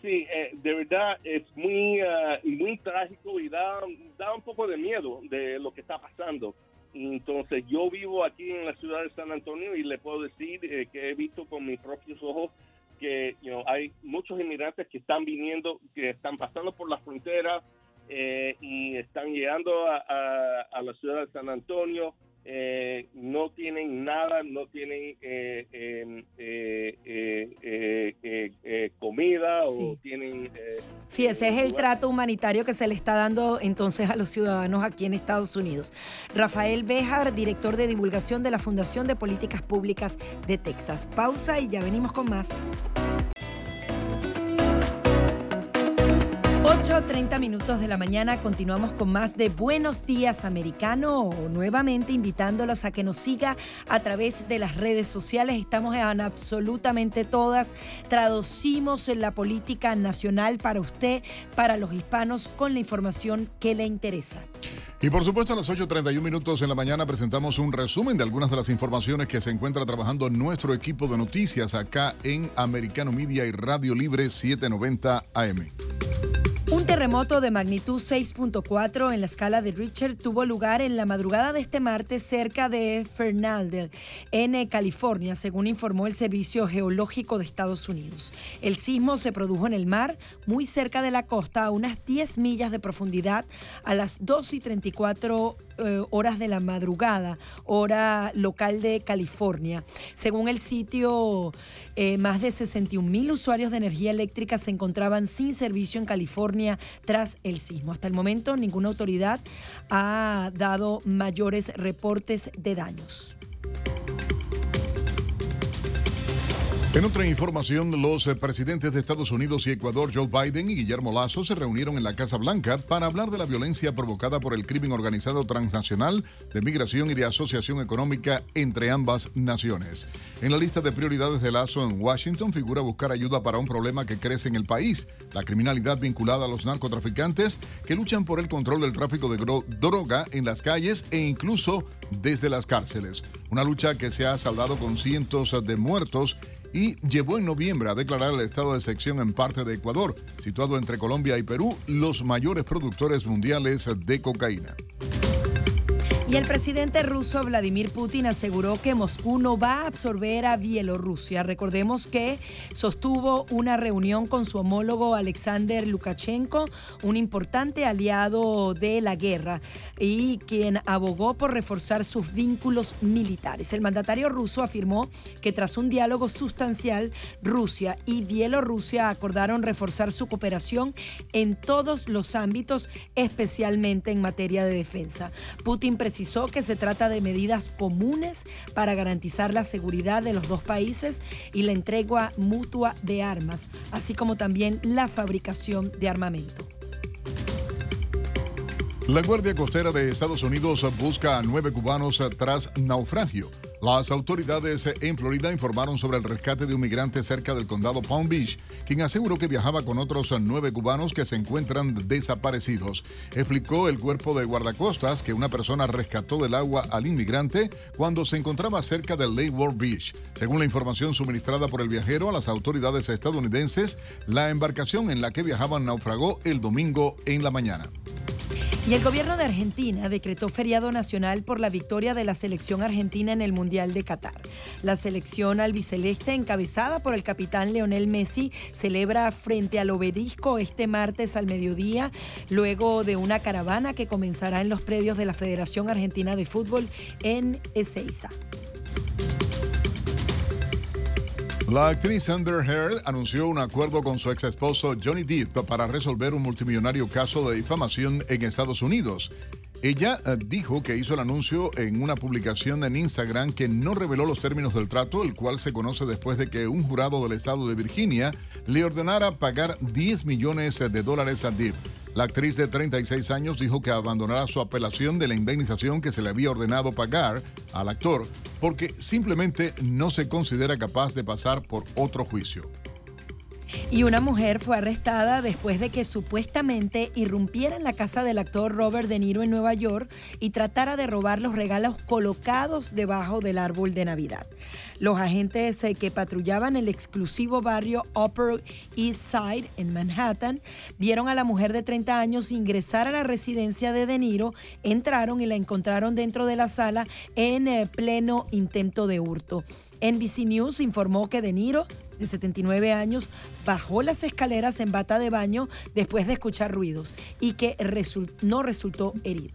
Sí, eh, de verdad es muy, ah, muy trágico y da, da un poco de miedo de lo que está pasando. Entonces yo vivo aquí en la ciudad de San Antonio y le puedo decir eh, que he visto con mis propios ojos que hay muchos inmigrantes que están viniendo, que están pasando por la frontera eh, y están llegando a, la ciudad de San Antonio eh, no tienen nada, no tienen eh, eh, comida o tienen... sí, ese es el trato humanitario que se le está dando entonces a los ciudadanos aquí en Estados Unidos. Rafael Bejar, director de divulgación de la Fundación de Políticas Públicas de Texas. Pausa y ya venimos con más. 8.30 minutos de la mañana continuamos con más de Buenos Días Americano, nuevamente invitándolos a que nos siga a través de las redes sociales. Estamos en absolutamente todas. Traducimos la política nacional para usted, para los hispanos, con la información que le interesa. Y por supuesto a las 8.31 minutos en la mañana presentamos un resumen de algunas de las informaciones que se encuentra trabajando nuestro equipo de noticias acá en Americano Media y Radio Libre 790 AM. Terremoto de magnitud 6.4 en la escala de Richter tuvo lugar en la madrugada de este martes cerca de Fernaldel, en California, según informó el Servicio Geológico de Estados Unidos. El sismo se produjo en el mar, muy cerca de la costa, a unas 10 millas de profundidad, a las 2 y 34 eh, horas de la madrugada, hora local de California. Según el sitio, eh, más de 61 mil usuarios de energía eléctrica se encontraban sin servicio en California tras el sismo. Hasta el momento, ninguna autoridad ha dado mayores reportes de daños. En otra información, los eh, presidentes de Estados Unidos y Ecuador, Joe Biden y Guillermo Lazo, se reunieron en la Casa Blanca para hablar de la violencia provocada por el crimen organizado transnacional, de migración y de asociación económica entre ambas naciones. En la lista de prioridades de Lazo en Washington figura buscar ayuda para un problema que crece en el país, la criminalidad vinculada a los narcotraficantes que luchan por el control del tráfico de droga en las calles e incluso desde las cárceles. Una lucha que se ha saldado con cientos de muertos y llevó en noviembre a declarar el estado de sección en parte de Ecuador, situado entre Colombia y Perú, los mayores productores mundiales de cocaína. Y el presidente ruso Vladimir Putin aseguró que Moscú no va a absorber a Bielorrusia. Recordemos que sostuvo una reunión con su homólogo Alexander Lukashenko, un importante aliado de la guerra y quien abogó por reforzar sus vínculos militares. El mandatario ruso afirmó que tras un diálogo sustancial, Rusia y Bielorrusia acordaron reforzar su cooperación en todos los ámbitos, especialmente en materia de defensa. Putin que se trata de medidas comunes para garantizar la seguridad de los dos países y la entrega mutua de armas, así como también la fabricación de armamento. La Guardia Costera de Estados Unidos busca a nueve cubanos tras naufragio. Las autoridades en Florida informaron sobre el rescate de un migrante cerca del condado Palm Beach, quien aseguró que viajaba con otros nueve cubanos que se encuentran desaparecidos. Explicó el cuerpo de guardacostas que una persona rescató del agua al inmigrante cuando se encontraba cerca del Lake World Beach. Según la información suministrada por el viajero a las autoridades estadounidenses, la embarcación en la que viajaban naufragó el domingo en la mañana. Y el gobierno de Argentina decretó feriado nacional por la victoria de la selección argentina en el Mundial de Qatar. La selección albiceleste, encabezada por el capitán Leonel Messi, celebra frente al obelisco este martes al mediodía, luego de una caravana que comenzará en los predios de la Federación Argentina de Fútbol en Ezeiza. La actriz Amber Heard anunció un acuerdo con su ex esposo Johnny Depp para resolver un multimillonario caso de difamación en Estados Unidos. Ella eh, dijo que hizo el anuncio en una publicación en Instagram que no reveló los términos del trato, el cual se conoce después de que un jurado del estado de Virginia le ordenara pagar 10 millones de dólares a Depp. La actriz de 36 años dijo que abandonará su apelación de la indemnización que se le había ordenado pagar al actor porque simplemente no se considera capaz de pasar por otro juicio. Y una mujer fue arrestada después de que supuestamente irrumpiera en la casa del actor Robert De Niro en Nueva York y tratara de robar los regalos colocados debajo del árbol de Navidad. Los agentes eh, que patrullaban el exclusivo barrio Upper East Side en Manhattan vieron a la mujer de 30 años ingresar a la residencia de De Niro, entraron y la encontraron dentro de la sala en eh, pleno intento de hurto. NBC News informó que De Niro de 79 años, bajó las escaleras en bata de baño después de escuchar ruidos y que no resultó herido.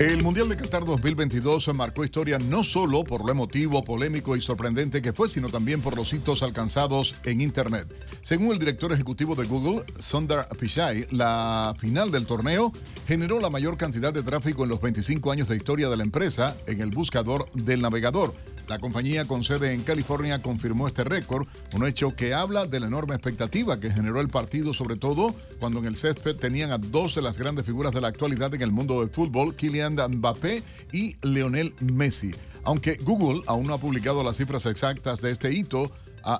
El Mundial de Qatar 2022 marcó historia no solo por lo emotivo, polémico y sorprendente que fue, sino también por los hitos alcanzados en Internet. Según el director ejecutivo de Google, Sundar Pichai, la final del torneo generó la mayor cantidad de tráfico en los 25 años de historia de la empresa en el buscador del navegador. La compañía con sede en California confirmó este récord, un hecho que habla de la enorme expectativa que generó el partido, sobre todo cuando en el césped tenían a dos de las grandes figuras de la actualidad en el mundo del fútbol, Kylian Mbappé y Lionel Messi. Aunque Google aún no ha publicado las cifras exactas de este hito,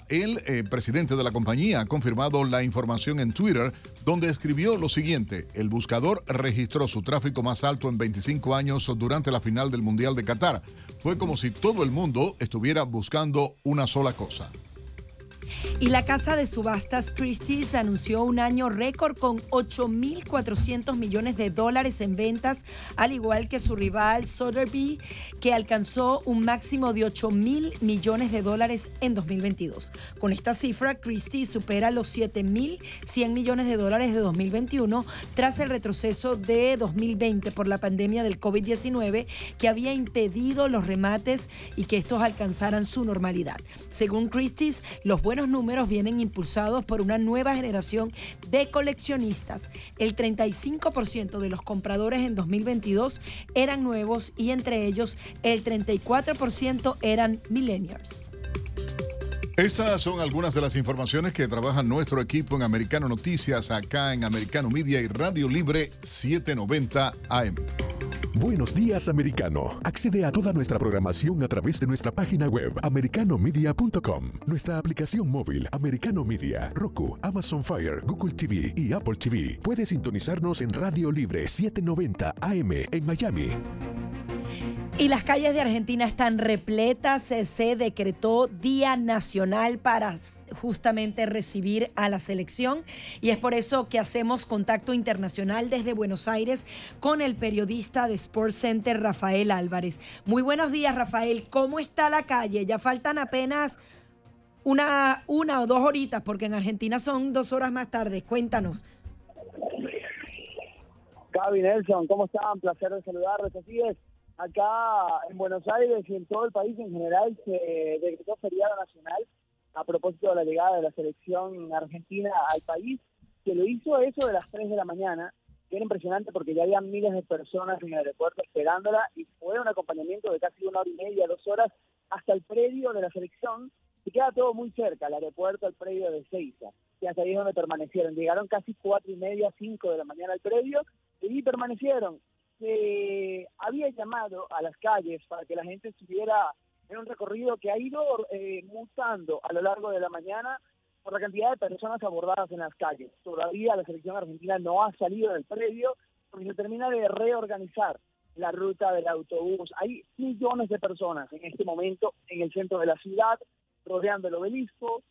el eh, presidente de la compañía ha confirmado la información en Twitter, donde escribió lo siguiente, el buscador registró su tráfico más alto en 25 años durante la final del Mundial de Qatar. Fue como si todo el mundo estuviera buscando una sola cosa. Y la casa de subastas Christie's anunció un año récord con 8.400 millones de dólares en ventas, al igual que su rival Sotheby's, que alcanzó un máximo de 8.000 millones de dólares en 2022. Con esta cifra, Christie's supera los 7.100 millones de dólares de 2021 tras el retroceso de 2020 por la pandemia del COVID-19 que había impedido los remates y que estos alcanzaran su normalidad. Según Christie's, los buenos números vienen impulsados por una nueva generación de coleccionistas. El 35% de los compradores en 2022 eran nuevos y entre ellos el 34% eran millennials. Estas son algunas de las informaciones que trabaja nuestro equipo en Americano Noticias, acá en Americano Media y Radio Libre 790 AM. Buenos días, americano. Accede a toda nuestra programación a través de nuestra página web, americanomedia.com, nuestra aplicación móvil, Americano Media, Roku, Amazon Fire, Google TV y Apple TV. Puede sintonizarnos en Radio Libre 790 AM en Miami. Y las calles de Argentina están repletas. Se decretó Día Nacional para justamente recibir a la selección y es por eso que hacemos contacto internacional desde Buenos Aires con el periodista de Sports Center Rafael Álvarez. Muy buenos días Rafael, ¿cómo está la calle? Ya faltan apenas una, una o dos horitas porque en Argentina son dos horas más tarde. Cuéntanos. Gaby Nelson, ¿cómo están? Placer de saludarles. Así es, acá en Buenos Aires y en todo el país en general se decretó feriado nacional a propósito de la llegada de la selección argentina al país, que lo hizo eso de las 3 de la mañana, que era impresionante porque ya había miles de personas en el aeropuerto esperándola y fue un acompañamiento de casi una hora y media, dos horas, hasta el predio de la selección, que queda todo muy cerca, el aeropuerto, el predio de Seiza, y hasta ahí es donde permanecieron. Llegaron casi cuatro y media, cinco de la mañana al predio y permanecieron. Se había llamado a las calles para que la gente estuviera en un recorrido que ha ido eh, mutando a lo largo de la mañana por la cantidad de personas abordadas en las calles. Todavía la selección argentina no ha salido del predio porque se termina de reorganizar la ruta del autobús. Hay millones de personas en este momento en el centro de la ciudad, rodeando el obelisco.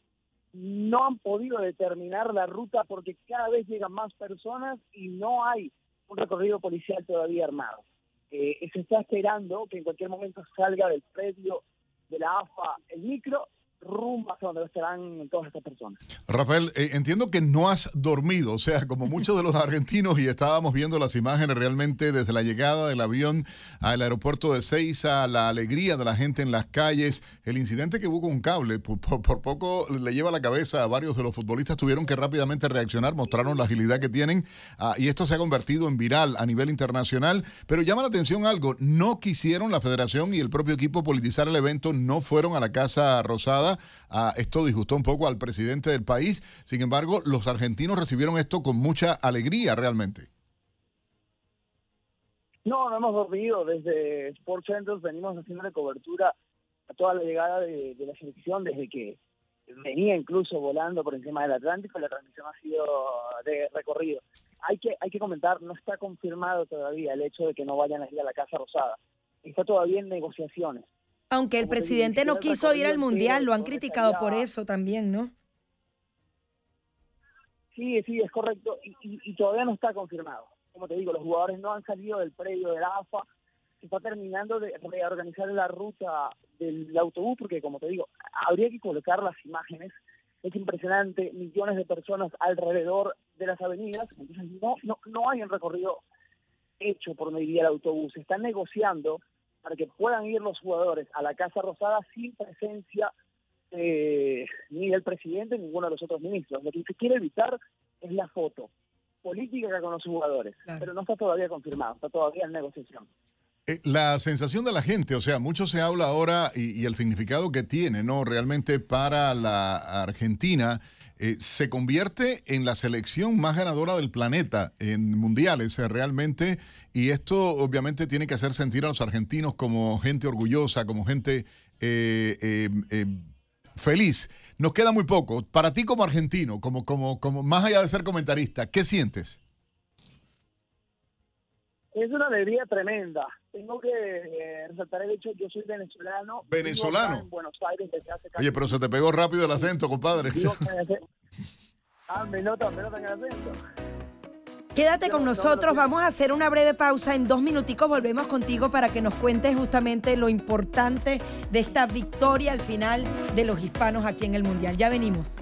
No han podido determinar la ruta porque cada vez llegan más personas y no hay un recorrido policial todavía armado. Eh, se está esperando que en cualquier momento salga del predio de la AFA el micro rumbo hacia donde estarán todas estas personas. Rafael, eh, entiendo que no has dormido, o sea, como muchos de los argentinos y estábamos viendo las imágenes realmente desde la llegada del avión al aeropuerto de Ceiza, la alegría de la gente en las calles, el incidente que hubo con un cable, por, poco le lleva la cabeza a varios de los futbolistas, tuvieron que rápidamente reaccionar, mostraron la agilidad que tienen ah, y esto se ha convertido en viral a nivel internacional, pero llama la atención algo, no quisieron la federación y el propio equipo politizar el evento, no fueron a la Casa Rosada esto disgustó un poco al presidente del país. Sin embargo, los argentinos recibieron esto con mucha alegría realmente. No, no hemos dormido. Desde Sports Centers venimos haciendo cobertura a toda la llegada de, la selección desde que venía incluso volando por encima del Atlántico, la transmisión ha sido de recorrido. Hay que, hay que comentar, no está confirmado todavía el hecho de que no vayan a ir a la Casa Rosada. Está todavía en negociaciones. Aunque el presidente no quiso ir al Mundial, lo han criticado por eso también, ¿no? Sí, sí, es correcto. Y, todavía no está confirmado. Como te digo, los jugadores no han salido del predio del AFA. Se está terminando de reorganizar la ruta del autobús porque, como te digo, habría que colocar las imágenes. Es impresionante, millones de personas alrededor de las avenidas. Entonces, no, no, no hay un recorrido hecho por donde iría el autobús. Se están negociando para que puedan ir los jugadores a la Casa Rosada sin presencia eh, ni del presidente ni ninguno de los otros ministros. Lo que se quiere evitar es la foto política con los jugadores, pero no está todavía confirmado, está todavía en negociación. Eh, la sensación de la gente, o sea, mucho se habla ahora y, el significado que tiene, ¿no? Realmente para la Argentina. Eh, se convierte en la selección más ganadora del planeta en mundiales, realmente, y esto obviamente tiene que hacer sentir a los argentinos como gente orgullosa, como gente feliz. Nos queda muy poco. Para ti como argentino, como, como, como más allá de ser comentarista, ¿qué sientes? Es una alegría tremenda. Tengo que eh, resaltar el hecho, yo soy venezolano. ¿Venezolano? Oye, pero se te pegó rápido el acento, compadre. ah, me notan, me notan el acento. Quédate con nosotros, vamos a hacer una breve pausa. En dos minuticos volvemos contigo para que nos cuentes justamente lo importante de esta victoria al final de los hispanos aquí en el Mundial. Ya venimos.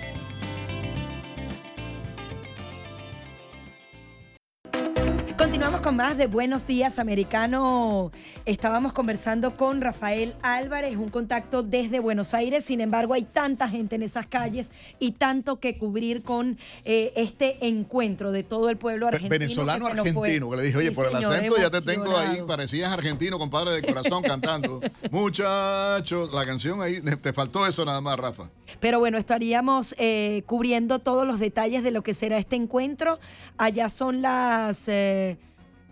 Continuamos con más de Buenos Días Americano. Estábamos conversando con Rafael Álvarez, un contacto desde Buenos Aires. Sin embargo, hay tanta gente en esas calles y tanto que cubrir con eh, este encuentro de todo el pueblo argentino. Venezolano argentino, que le dije, oye, por el acento ya te tengo ahí, parecías argentino, compadre de corazón, cantando. Muchachos, la canción ahí, te faltó eso nada más, Rafa. Pero bueno, estaríamos eh, cubriendo todos los detalles de lo que será este encuentro. Allá son las... Eh,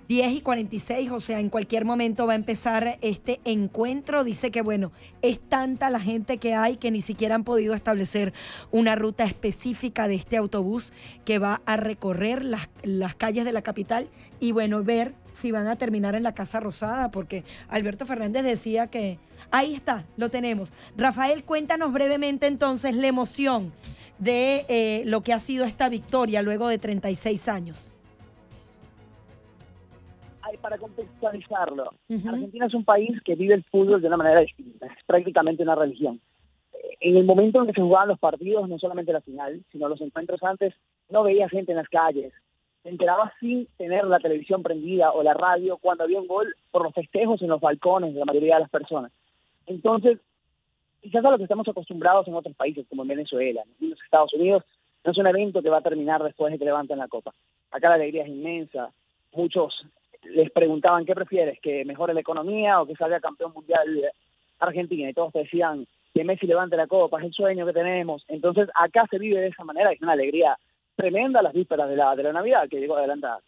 10 y 46, o sea, en cualquier momento va a empezar este encuentro. Dice que, bueno, es tanta la gente que hay que ni siquiera han podido establecer una ruta específica de este autobús que va a recorrer las, las calles de la capital y, bueno, ver si van a terminar en la Casa Rosada, porque Alberto Fernández decía que ahí está, lo tenemos. Rafael, cuéntanos brevemente entonces la emoción de eh, lo que ha sido esta victoria luego de 36 años para contextualizarlo, Argentina es un país que vive el fútbol de una manera distinta, es prácticamente una religión. En el momento en que se jugaban los partidos, no solamente la final, sino los encuentros antes, no veía gente en las calles. Se enteraba sin tener la televisión prendida o la radio cuando había un gol por los festejos en los balcones de la mayoría de las personas. Entonces, quizás a lo que estamos acostumbrados en otros países, como en Venezuela, en los Estados Unidos, no es un evento que va a terminar después de que levanten la copa. Acá la alegría es inmensa. Muchos les preguntaban qué prefieres, que mejore la economía o que salga campeón mundial Argentina y todos decían que Messi levante la copa, es el sueño que tenemos. Entonces acá se vive de esa manera, es una alegría tremenda las vísperas de la, de la Navidad que llegó adelantada.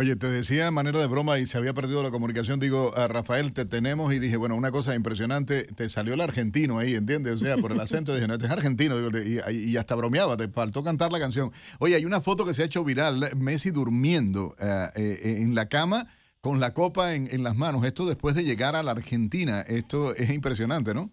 Oye, te decía de manera de broma y se había perdido la comunicación, digo, a Rafael, te tenemos y dije, bueno, una cosa impresionante, te salió el argentino ahí, ¿entiendes? O sea, por el acento dije, no, este es argentino, y, hasta bromeaba, te faltó cantar la canción. Oye, hay una foto que se ha hecho viral, Messi durmiendo eh, eh, en la cama con la copa en las manos, esto después de llegar a la Argentina, esto es impresionante, ¿no?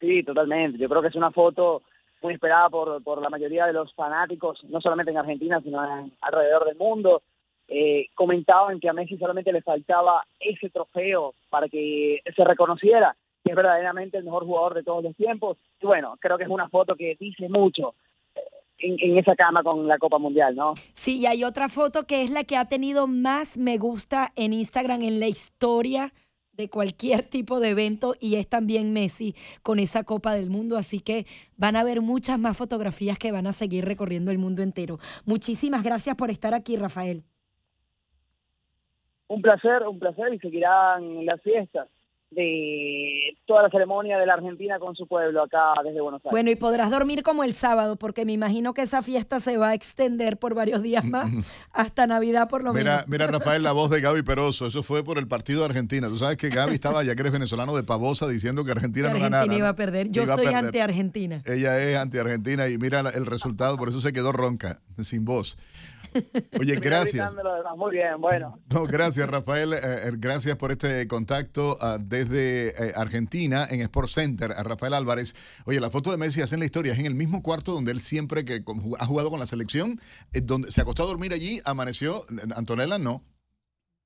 Sí, totalmente, yo creo que es una foto muy esperada por, por la mayoría de los fanáticos, no solamente en Argentina, sino alrededor del mundo. Eh, comentaban que a Messi solamente le faltaba ese trofeo para que se reconociera que es verdaderamente el mejor jugador de todos los tiempos. Y bueno, creo que es una foto que dice mucho eh, en, en, esa cama con la Copa Mundial, ¿no? Sí, y hay otra foto que es la que ha tenido más me gusta en Instagram en la historia de cualquier tipo de evento y es también Messi con esa Copa del Mundo, así que van a haber muchas más fotografías que van a seguir recorriendo el mundo entero. Muchísimas gracias por estar aquí, Rafael. Un placer, un placer y seguirán las fiestas. De toda la ceremonia de la Argentina con su pueblo acá desde Buenos Aires. Bueno, y podrás dormir como el sábado, porque me imagino que esa fiesta se va a extender por varios días más, hasta Navidad por lo mira, menos. Mira, Rafael, la voz de Gaby Peroso, eso fue por el partido de Argentina. Tú sabes que Gaby estaba, ya que eres venezolano, de pavosa diciendo que Argentina, Que no Argentina ganara. iba ¿no? a perder. Yo soy anti-Argentina. Ella es anti-Argentina y mira la- el resultado, por eso se quedó ronca, sin voz. Oye, gracias. Muy bien, bueno. No, gracias, Rafael. Eh, eh, gracias por este contacto ah, desde eh, Argentina en Sports Center. A Rafael Álvarez. Oye, la foto de Messi hace en la historia. Es en el mismo cuarto donde él siempre que con- ha jugado con la selección, eh, donde se acostó a dormir allí, amaneció. Antonella no.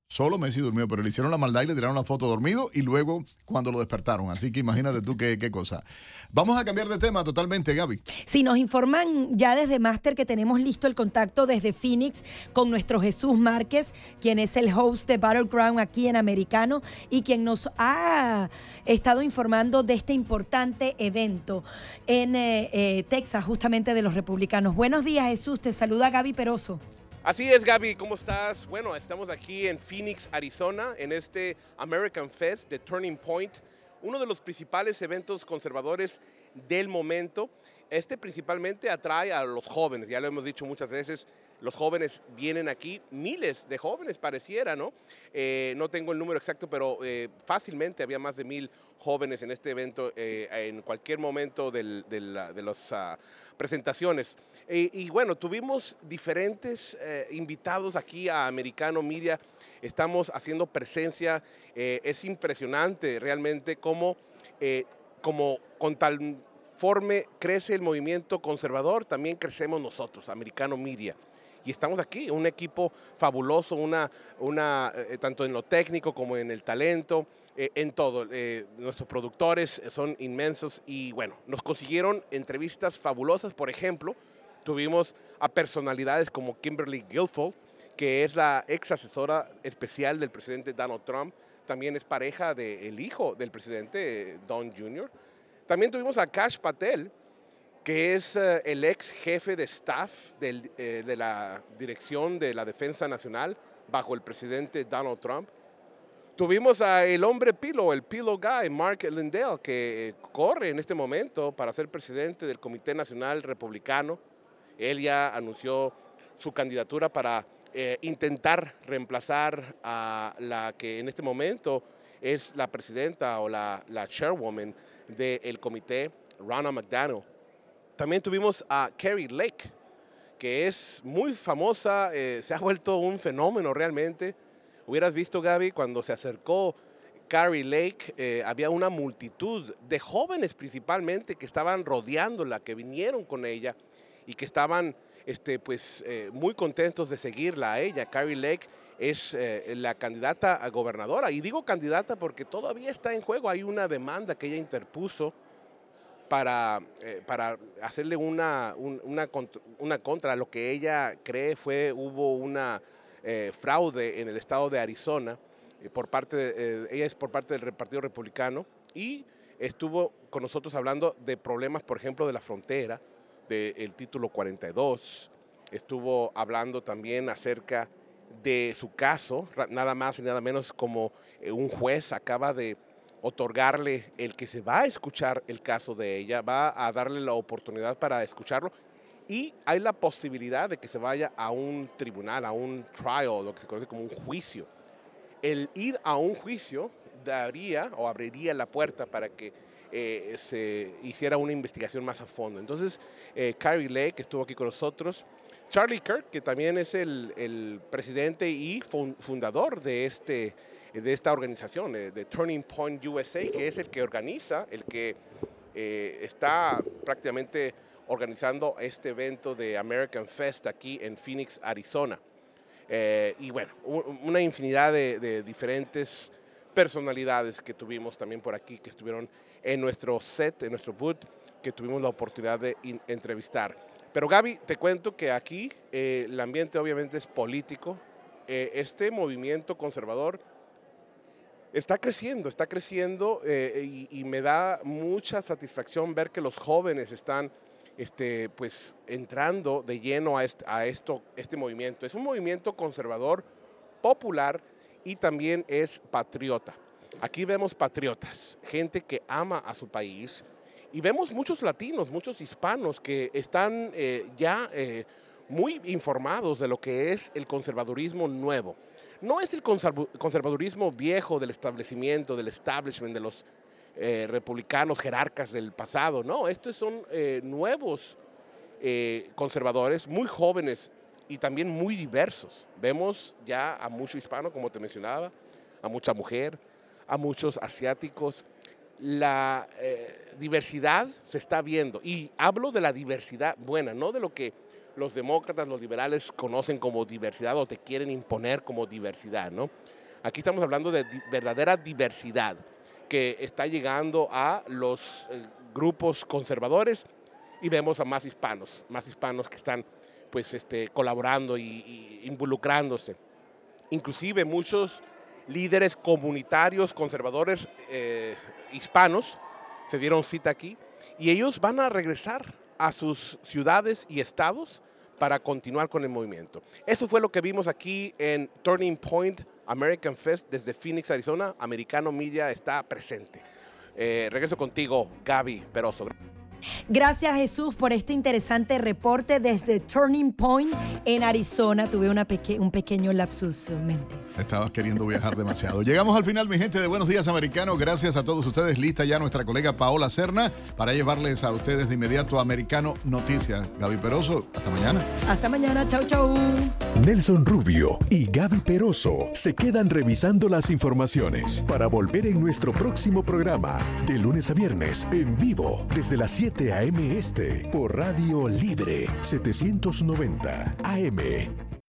Solo Messi durmió, pero le hicieron la maldad y le tiraron la foto dormido y luego cuando lo despertaron. Así que imagínate tú qué, qué cosa. Vamos a cambiar de tema totalmente, Gaby. Si nos informan ya desde Máster que tenemos listo el contacto desde Phoenix con nuestro Jesús Márquez, quien es el host de Battleground aquí en Americano y quien nos ha estado informando de este importante evento en eh, eh, Texas, justamente de los republicanos. Buenos días, Jesús. Te saluda Gaby Peroso. Así es, Gaby, ¿cómo estás? Bueno, estamos aquí en Phoenix, Arizona, en este American Fest de Turning Point, uno de los principales eventos conservadores del momento. Este principalmente atrae a los jóvenes, ya lo hemos dicho muchas veces, los jóvenes vienen aquí, miles de jóvenes pareciera, ¿no? Eh, no tengo el número exacto, pero eh, fácilmente había más de mil jóvenes en este evento eh, en cualquier momento de las ah, presentaciones. Eh, y bueno, tuvimos diferentes invitados aquí a Americano Media. Estamos haciendo presencia. es impresionante realmente cómo, como con tal forme crece el movimiento conservador, también crecemos nosotros, Americano Media. Y estamos aquí, un equipo fabuloso, una, una, eh, tanto en lo técnico como en el talento, eh, en todo. Eh, nuestros productores son inmensos y bueno, nos consiguieron entrevistas fabulosas. Por ejemplo, tuvimos a personalidades como Kimberly Guilfoyle, que es la ex asesora especial del presidente Donald Trump, también es pareja del hijo del presidente Don Jr. También tuvimos a Cash Patel, que es eh, el ex jefe de staff del, eh, de la Dirección de la Defensa Nacional bajo el presidente Donald Trump. Tuvimos a el hombre pilo, el pilo guy, Mark Lindell, que eh, corre en este momento para ser presidente del Comité Nacional Republicano. Él ya anunció su candidatura para eh, intentar reemplazar a la que en este momento es la presidenta o la, la chairwoman del comité, Ronna McDaniel. También tuvimos a Carrie Lake, que es muy famosa, eh, se ha vuelto un fenómeno realmente. Hubieras visto, Gaby, cuando se acercó Carrie Lake, eh, había una multitud de jóvenes principalmente que estaban rodeándola, que vinieron con ella y que estaban este, pues, eh, muy contentos de seguirla a ella. Carrie Lake es la candidata a gobernadora. Y digo candidata porque todavía está en juego. Hay una demanda que ella interpuso para, eh, para hacerle una, un- una, cont- una contra. Lo que ella cree fue, hubo una eh, fraude en el estado de Arizona, eh, por parte de- ella es por parte del Partido Republicano y estuvo con nosotros hablando de problemas, por ejemplo, de la frontera, del título 42, estuvo hablando también acerca de su caso, nada más y nada menos como un juez acaba de otorgarle el que se va a escuchar el caso de ella, va a darle la oportunidad para escucharlo y hay la posibilidad de que se vaya a un tribunal, a un trial, lo que se conoce como un juicio. El ir a un juicio daría o abriría la puerta para que eh, se hiciera una investigación más a fondo. Entonces, eh, Carrie Lake que estuvo aquí con nosotros, Charlie Kirk, que también es el, el presidente y fun- fundador de, este, de esta organización, eh, de Turning Point USA, que es el que organiza, el que eh, está prácticamente organizando este evento de American Fest aquí en Phoenix, Arizona. Eh, y bueno, una infinidad de, de diferentes personalidades que tuvimos también por aquí, que estuvieron en nuestro set, en nuestro booth, que tuvimos la oportunidad de in- entrevistar. Pero Gaby, te cuento que aquí eh, el ambiente obviamente es político. Eh, este movimiento conservador está creciendo, está creciendo eh, y, me da mucha satisfacción ver que los jóvenes están este, pues, entrando de lleno a, este, a esto, este movimiento. Es un movimiento conservador, popular y también es patriota. Aquí vemos patriotas, gente que ama a su país y vemos muchos latinos, muchos hispanos que están eh, ya eh, muy informados de lo que es el conservadurismo nuevo. No es el conservadurismo viejo del establecimiento, del establishment, de los eh, republicanos jerarcas del pasado, no, estos son nuevos conservadores, muy jóvenes y también muy diversos. Vemos ya a mucho hispano, como te mencionaba, a mucha mujer, a muchos asiáticos. La eh, diversidad se está viendo y hablo de la diversidad buena, no de lo que los demócratas, los liberales conocen como diversidad o te quieren imponer como diversidad, ¿no? Aquí estamos hablando de verdadera diversidad que está llegando a los eh, grupos conservadores y vemos a más hispanos, más hispanos que están pues este, colaborando y involucrándose. Inclusive muchos líderes comunitarios, conservadores eh, hispanos, se dieron cita aquí, y ellos van a regresar a sus ciudades y estados para continuar con el movimiento. Eso fue lo que vimos aquí en Turning Point American Fest desde Phoenix, Arizona. Americano Media está presente. Eh, regreso contigo, Gaby Peroso. Gracias Jesús por este interesante reporte desde Turning Point en Arizona. Tuve una un pequeño lapsus mentis. Estabas queriendo viajar demasiado. Llegamos al final, mi gente de Buenos Días Americano. Gracias a todos ustedes. Lista ya nuestra colega Paola Serna para llevarles a ustedes de inmediato Americano Noticias. Gaby Peroso, hasta mañana. Hasta mañana, chau chau. Nelson Rubio y Gaby Peroso se quedan revisando las informaciones para volver en nuestro próximo programa de lunes a viernes en vivo desde las 7 AM Este por Radio Libre 790 AM.